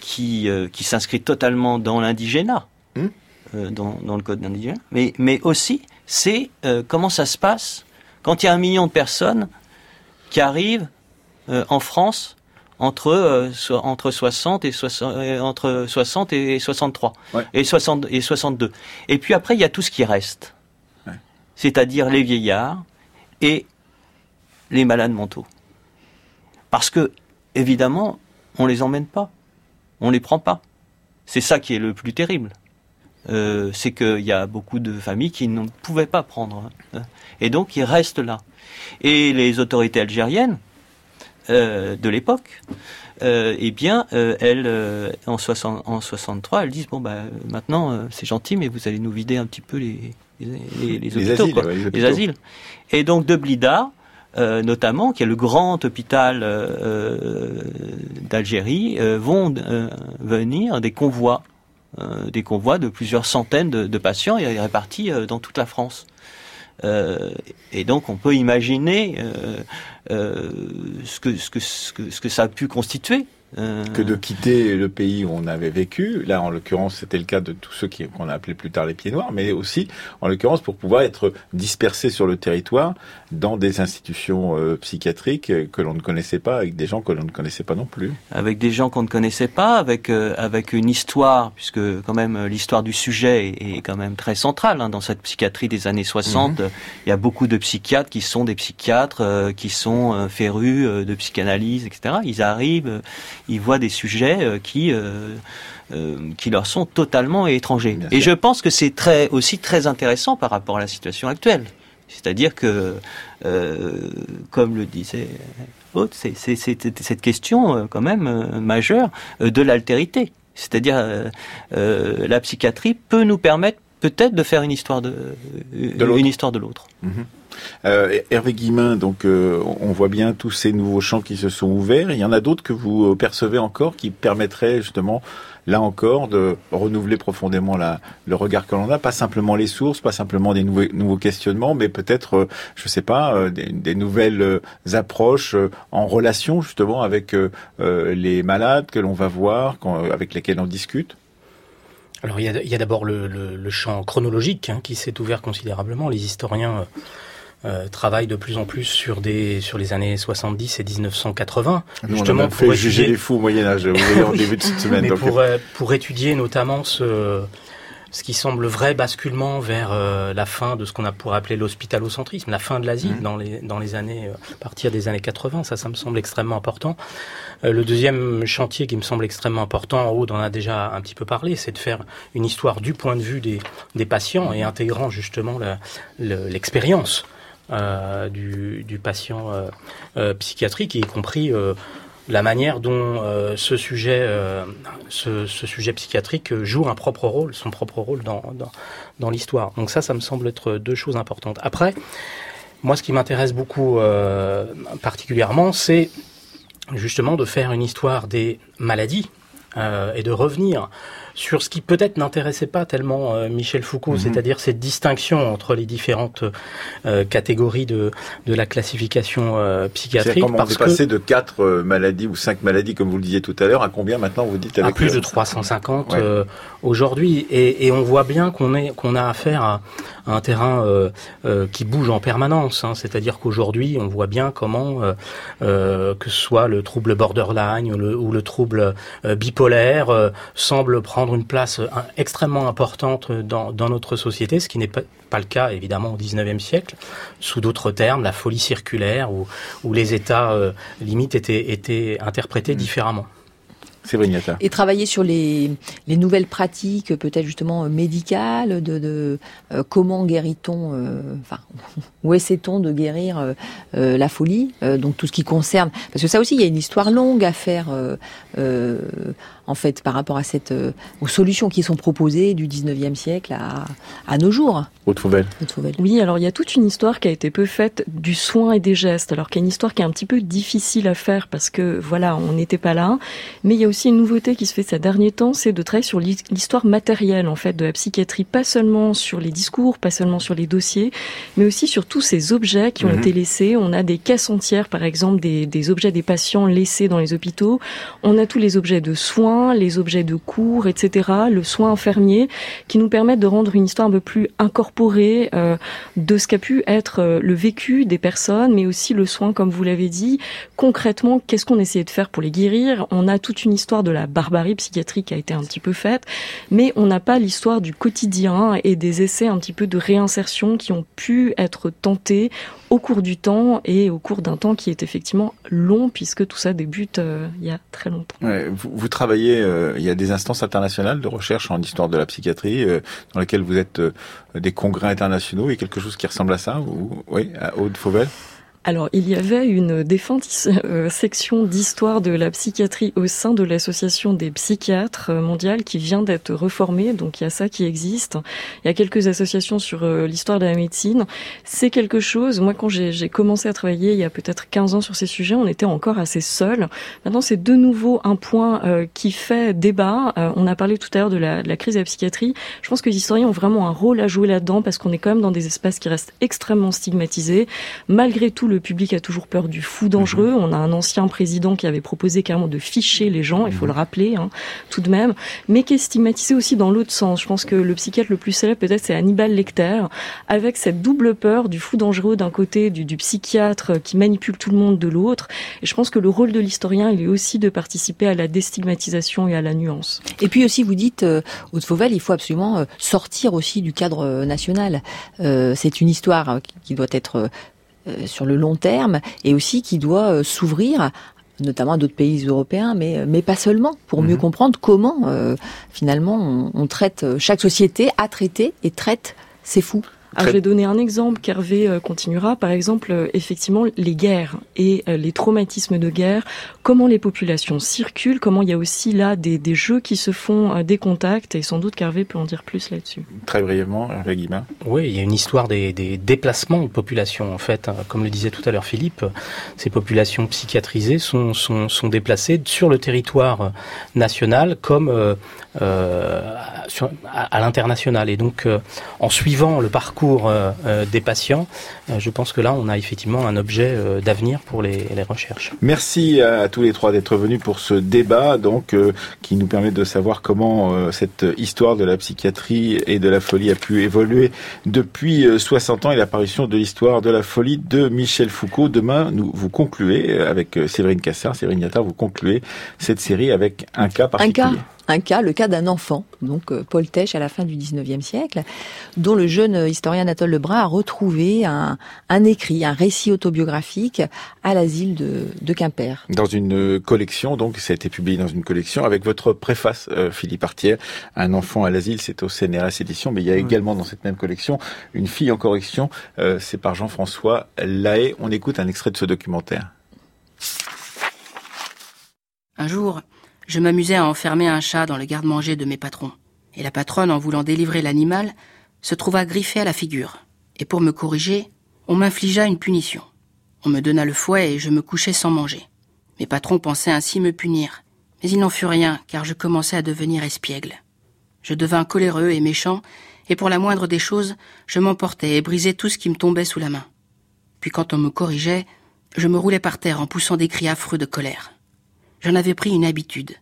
qui, qui s'inscrit totalement dans l'indigénat, hmm. dans, dans, le code d'indigénat, mais, mais aussi c'est comment ça se passe quand il y a un million de personnes qui arrivent en France entre euh, entre 60 et 60 euh, entre 60 et 63 et 60 et 62. Et puis après il y a tout ce qui reste. C'est-à-dire les vieillards et les malades mentaux. Parce que évidemment, on les emmène pas. On les prend pas. C'est ça qui est le plus terrible. Euh, c'est qu'il y a beaucoup de familles qui ne pouvaient pas prendre. Hein. Et donc, ils restent là. Et les autorités algériennes, euh, de l'époque, euh, eh bien, euh, elles, en, 60, en 63, elles disent bon bah maintenant c'est gentil, mais vous allez nous vider un petit peu les les, les, hôpitaux, asiles, les, asiles. Et donc de Blida, notamment, qui est le grand hôpital d'Algérie, vont venir des convois, des convois de plusieurs centaines de, de patients et répartis dans toute la France. Euh, et donc on peut imaginer euh, euh, ce, que, ce, que, ce, que, ça a pu constituer que de quitter le pays où on avait vécu. Là, en l'occurrence, c'était le cas de tous ceux qu'on a appelé plus tard les pieds noirs, mais aussi, en l'occurrence, pour pouvoir être dispersés sur le territoire dans des institutions euh, psychiatriques que l'on ne connaissait pas, avec des gens que l'on ne connaissait pas non plus. Avec des gens qu'on ne connaissait pas, avec euh, avec une histoire, puisque quand même l'histoire du sujet est, quand même très centrale hein, dans cette psychiatrie des années 60. Mhm. Il y a beaucoup de psychiatres qui sont des psychiatres, qui sont férus de psychanalyse, etc. Ils arrivent ils voient des sujets euh, qui euh, euh, qui leur sont totalement étrangers. Et je pense que c'est très aussi très intéressant par rapport à la situation actuelle. C'est-à-dire que, comme le disait Haute, c'est cette question quand même majeure de l'altérité. C'est-à-dire la psychiatrie peut nous permettre peut-être de faire une histoire de, une histoire de l'autre. Mhm. Euh, Hervé Guimin, donc euh, on voit bien tous ces nouveaux champs qui se sont ouverts. Il y en a d'autres que vous euh, percevez encore qui permettraient justement, là encore, de renouveler profondément le regard que l'on a, pas simplement les sources, pas simplement des nouveaux, questionnements, mais peut-être, je sais pas, des, nouvelles approches en relation justement avec les malades que l'on va voir, avec lesquels on discute. Alors il y a, d'abord le, champ chronologique hein, qui s'est ouvert considérablement. Les historiens euh, travaille de plus en plus sur des sur les années 70 et 1980 justement on a fait pour juger les fous au Moyen Âge en début de cette semaine mais pour, euh, pour étudier notamment ce ce qui semble vrai basculement vers euh, la fin de ce qu'on a pour appeler l'hospitalocentrisme, la fin de l'asile mmh. dans les dans les années euh, à partir des années 80. Ça, ça me semble extrêmement important. Euh, le deuxième chantier qui me semble extrêmement important, en haut, on a déjà un petit peu parlé, c'est de faire une histoire du point de vue des des patients et intégrant justement l'expérience. Du, du, patient psychiatrique, y compris la manière dont euh, ce sujet, euh, ce, sujet psychiatrique joue un propre rôle, son propre rôle dans, dans, l'histoire. Donc ça, ça me semble être deux choses importantes. Après, moi, ce qui m'intéresse beaucoup euh, particulièrement, c'est justement de faire une histoire des maladies et de revenir sur ce qui peut-être n'intéressait pas tellement euh, Michel Foucault, mhm. c'est-à-dire cette distinction entre les différentes euh, catégories de, de la classification euh, psychiatrique. Comment parce on est passé de quatre maladies ou cinq maladies, comme vous le disiez tout à l'heure, à combien maintenant vous dites avec À plus de 350 aujourd'hui, et, et, on voit bien qu'on est qu'on a affaire à, un terrain qui bouge en permanence. Hein, c'est-à-dire qu'aujourd'hui, on voit bien comment que ce soit le trouble borderline ou le, ou le trouble bipolaire semble prendre une place euh, extrêmement importante dans, notre société, ce qui n'est pas, le cas évidemment au XIXe siècle, sous d'autres termes, la folie circulaire, où, où les États euh, limites étaient, étaient interprétés mmh. différemment. Et travailler sur les, les nouvelles pratiques, peut-être justement médicales, de, de euh, comment guérit-on, enfin, où essaie-t-on de guérir la folie, donc tout ce qui concerne, parce que ça aussi, il y a une histoire longue à faire en fait, par rapport à cette, euh, aux solutions qui sont proposées du 19e siècle à, à nos jours. Haute Fauvel. Oui, alors il y a toute une histoire qui a été peu faite du soin et des gestes, alors qu'il y a une histoire qui est un petit peu difficile à faire parce que, voilà, on n'était pas là. Mais il y a aussi une nouveauté qui se fait ces derniers temps, c'est de travailler sur l'histoire matérielle, en fait, de la psychiatrie, pas seulement sur les discours, pas seulement sur les dossiers, mais aussi sur tous ces objets qui ont mhm. été laissés. On a des caisses entières, par exemple, des, des objets des patients laissés dans les hôpitaux. On a tous les objets de soins les objets de cours, etc., le soin infirmier, qui nous permettent de rendre une histoire un peu plus incorporée euh, de ce qu'a pu être euh, le vécu des personnes, mais aussi le soin, comme vous l'avez dit. Concrètement, qu'est-ce qu'on essayait de faire pour les guérir? On a toute une histoire de la barbarie psychiatrique qui a été un petit peu faite, mais on n'a pas l'histoire du quotidien et des essais un petit peu de réinsertion qui ont pu être tentés au cours du temps et au cours d'un temps qui est effectivement long puisque tout ça débute euh, il y a très longtemps. vous, vous, travaillez, euh, il y a des instances internationales de recherche en histoire de la psychiatrie euh, dans lesquelles vous êtes des congrès internationaux et quelque chose qui ressemble à ça ou, Oui, à Haute-Fauvel alors, il y avait une défunte euh, section d'histoire de la psychiatrie au sein de l'association des psychiatres euh, mondiales qui vient d'être reformée. Donc, il y a ça qui existe. Il y a quelques associations sur euh, l'histoire de la médecine. C'est quelque chose. Moi, quand j'ai commencé à travailler il y a peut-être 15 ans sur ces sujets, on était encore assez seuls. Maintenant, c'est de nouveau un point qui fait débat. on a parlé tout à l'heure de la, de la crise de la psychiatrie. Je pense que les historiens ont vraiment un rôle à jouer là-dedans parce qu'on est quand même dans des espaces qui restent extrêmement stigmatisés. Malgré tout, le public a toujours peur du fou dangereux. Mhm. On a un ancien président qui avait proposé carrément de ficher les gens, il faut le mhm. rappeler, hein, tout de même, mais qui est stigmatisé aussi dans l'autre sens. Je pense que le psychiatre le plus célèbre peut-être c'est Hannibal Lecter, avec cette double peur du fou dangereux d'un côté, du, du, psychiatre qui manipule tout le monde de l'autre. Et je pense que le rôle de l'historien, il est aussi de participer à la déstigmatisation et à la nuance. Et puis aussi, vous dites, euh, Haute Fauvel, il faut absolument euh, sortir aussi du cadre euh, national. Euh, c'est une histoire qui doit être sur le long terme et aussi qui doit euh, s'ouvrir notamment à d'autres pays européens, mais, euh, mais pas seulement, pour mieux mhm. comprendre comment finalement on, traite, chaque société a traité et traite ces fous. Alors, je vais donner un exemple qu'Hervé euh, continuera. Par exemple, euh, effectivement, les guerres et euh, les traumatismes de guerre, comment les populations circulent, comment il y a aussi là des, des jeux qui se font, des contacts, et sans doute qu'Hervé peut en dire plus là-dessus. Très brièvement, Hervé Guimain. Oui, il y a une histoire des, des déplacements de populations, en fait. Hein. Comme le disait tout à l'heure Philippe, ces populations psychiatrisées sont, sont, sont déplacées sur le territoire national comme euh, sur, à, à l'international. Et donc, en suivant le parcours euh, euh, des patients, euh, je pense que là, on a effectivement un objet d'avenir pour les, recherches. Merci à, tous les trois d'être venus pour ce débat, donc qui nous permet de savoir comment cette histoire de la psychiatrie et de la folie a pu évoluer depuis 60 ans et l'apparition de l'histoire de la folie de Michel Foucault. Demain, nous vous concluez avec Séverine Cassard, Séverine Yattard, vous concluez cette série avec un cas particulier. Un cas un cas, le cas d'un enfant, donc euh, Paul Tesch à la fin du 19e siècle, dont le jeune historien Anatole Lebrun a retrouvé un, un écrit, un récit autobiographique à l'asile de, de, Quimper. Dans une collection, donc ça a été publié dans une collection avec votre préface, euh, Philippe Artière, Un enfant à l'asile, c'est au CNRS édition, mais il y a également dans cette même collection une fille en correction, euh, c'est par Jean-François Lahaye. On écoute un extrait de ce documentaire. Un jour, je m'amusais à enfermer un chat dans le garde-manger de mes patrons. Et la patronne, en voulant délivrer l'animal, se trouva griffée à la figure. Et pour me corriger, on m'infligea une punition. On me donna le fouet et je me couchai sans manger. Mes patrons pensaient ainsi me punir. Mais il n'en fut rien, car je commençais à devenir espiègle. Je devins coléreux et méchant, et pour la moindre des choses, je m'emportais et brisais tout ce qui me tombait sous la main. Puis quand on me corrigeait, je me roulais par terre en poussant des cris affreux de colère. J'en avais pris une habitude.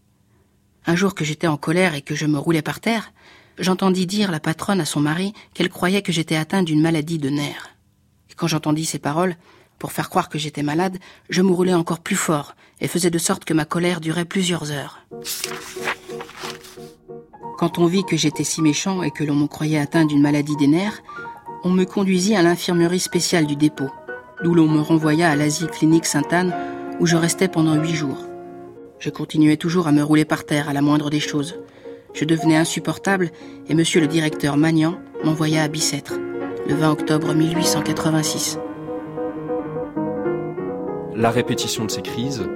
Un jour que j'étais en colère et que je me roulais par terre, j'entendis dire la patronne à son mari qu'elle croyait que j'étais atteint d'une maladie de nerfs. Et quand j'entendis ces paroles, pour faire croire que j'étais malade, je me roulais encore plus fort et faisais de sorte que ma colère durait plusieurs heures. Quand on vit que j'étais si méchant et que l'on me croyait atteint d'une maladie des nerfs, on me conduisit à l'infirmerie spéciale du dépôt, d'où l'on me renvoya à l'asile clinique Sainte-Anne, où je restais pendant huit jours. Je continuais toujours à me rouler par terre à la moindre des choses. Je devenais insupportable et monsieur le directeur Magnan m'envoya à Bicêtre, le 20 octobre 1886. La répétition de ces crises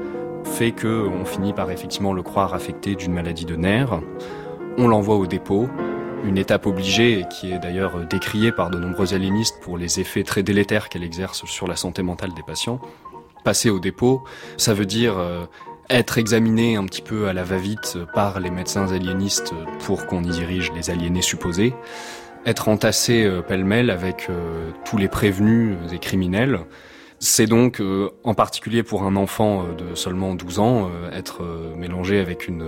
fait que on finit par effectivement le croire affecté d'une maladie de nerfs. On l'envoie au dépôt, une étape obligée qui est d'ailleurs décriée par de nombreux aliénistes pour les effets très délétères qu'elle exerce sur la santé mentale des patients. Passer au dépôt, ça veut dire euh, être examiné un petit peu à la va-vite par les médecins aliénistes pour qu'on y dirige les aliénés supposés, être entassé euh, pêle-mêle avec euh, tous les prévenus et criminels. C'est donc, euh, en particulier pour un enfant de seulement 12 ans, être mélangé avec une,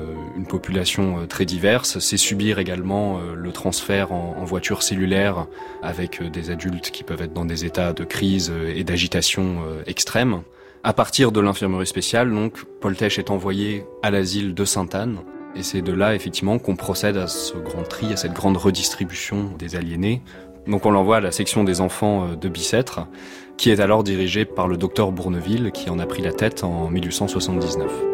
population très diverse. C'est subir également le transfert en, en, voiture cellulaire avec des adultes qui peuvent être dans des états de crise et d'agitation extrême. À partir de l'infirmerie spéciale, donc, Paul Tesch est envoyé à l'asile de Sainte-Anne. Et c'est de là, effectivement, qu'on procède à ce grand tri, à cette grande redistribution des aliénés. Donc on l'envoie à la section des enfants euh, de Bicêtre, qui est alors dirigée par le docteur Bourneville, qui en a pris la tête en 1879.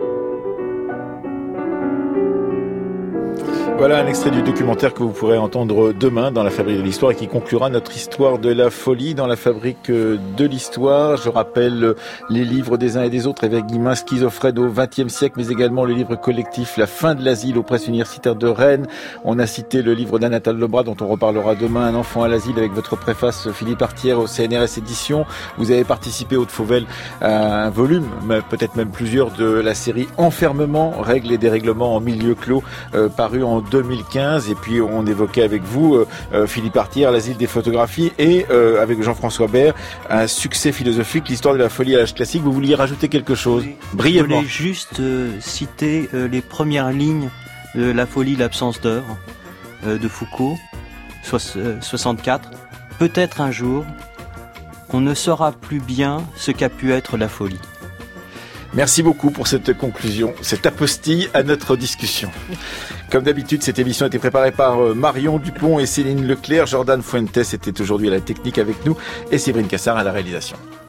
Voilà un extrait du documentaire que vous pourrez entendre demain dans la Fabrique de l'Histoire et qui conclura notre histoire de la folie dans la Fabrique de l'Histoire. Je rappelle les livres des uns et des autres avec Guimin schizophrène au XXe siècle, mais également le livre collectif La fin de l'asile aux presses universitaires de Rennes. On a cité le livre d'Anatal Lebras dont on reparlera demain, Un enfant à l'asile avec votre préface Philippe Artière au CNRS édition. Vous avez participé au de Fauvel à un volume, peut-être même plusieurs de la série Enfermement, règles et dérèglements en milieu clos, euh, paru en 2015. Et puis on évoquait avec vous, euh, euh, Philippe Artière, l'asile des photographies et euh, avec Jean-François Baird, un succès philosophique, l'histoire de la folie à l'âge classique. Vous vouliez rajouter quelque chose Brièvement. Je voulais juste citer les premières lignes de La folie, l'absence d'œuvre de Foucault, 64. Peut-être un jour, on ne saura plus bien ce qu'a pu être la folie. Merci beaucoup pour cette conclusion, cette apostille à notre discussion. Comme d'habitude, cette émission a été préparée par euh, Marion Dupont et Céline Leclerc. Jordan Fuentes était aujourd'hui à la technique avec nous et Séverine Cassard à la réalisation.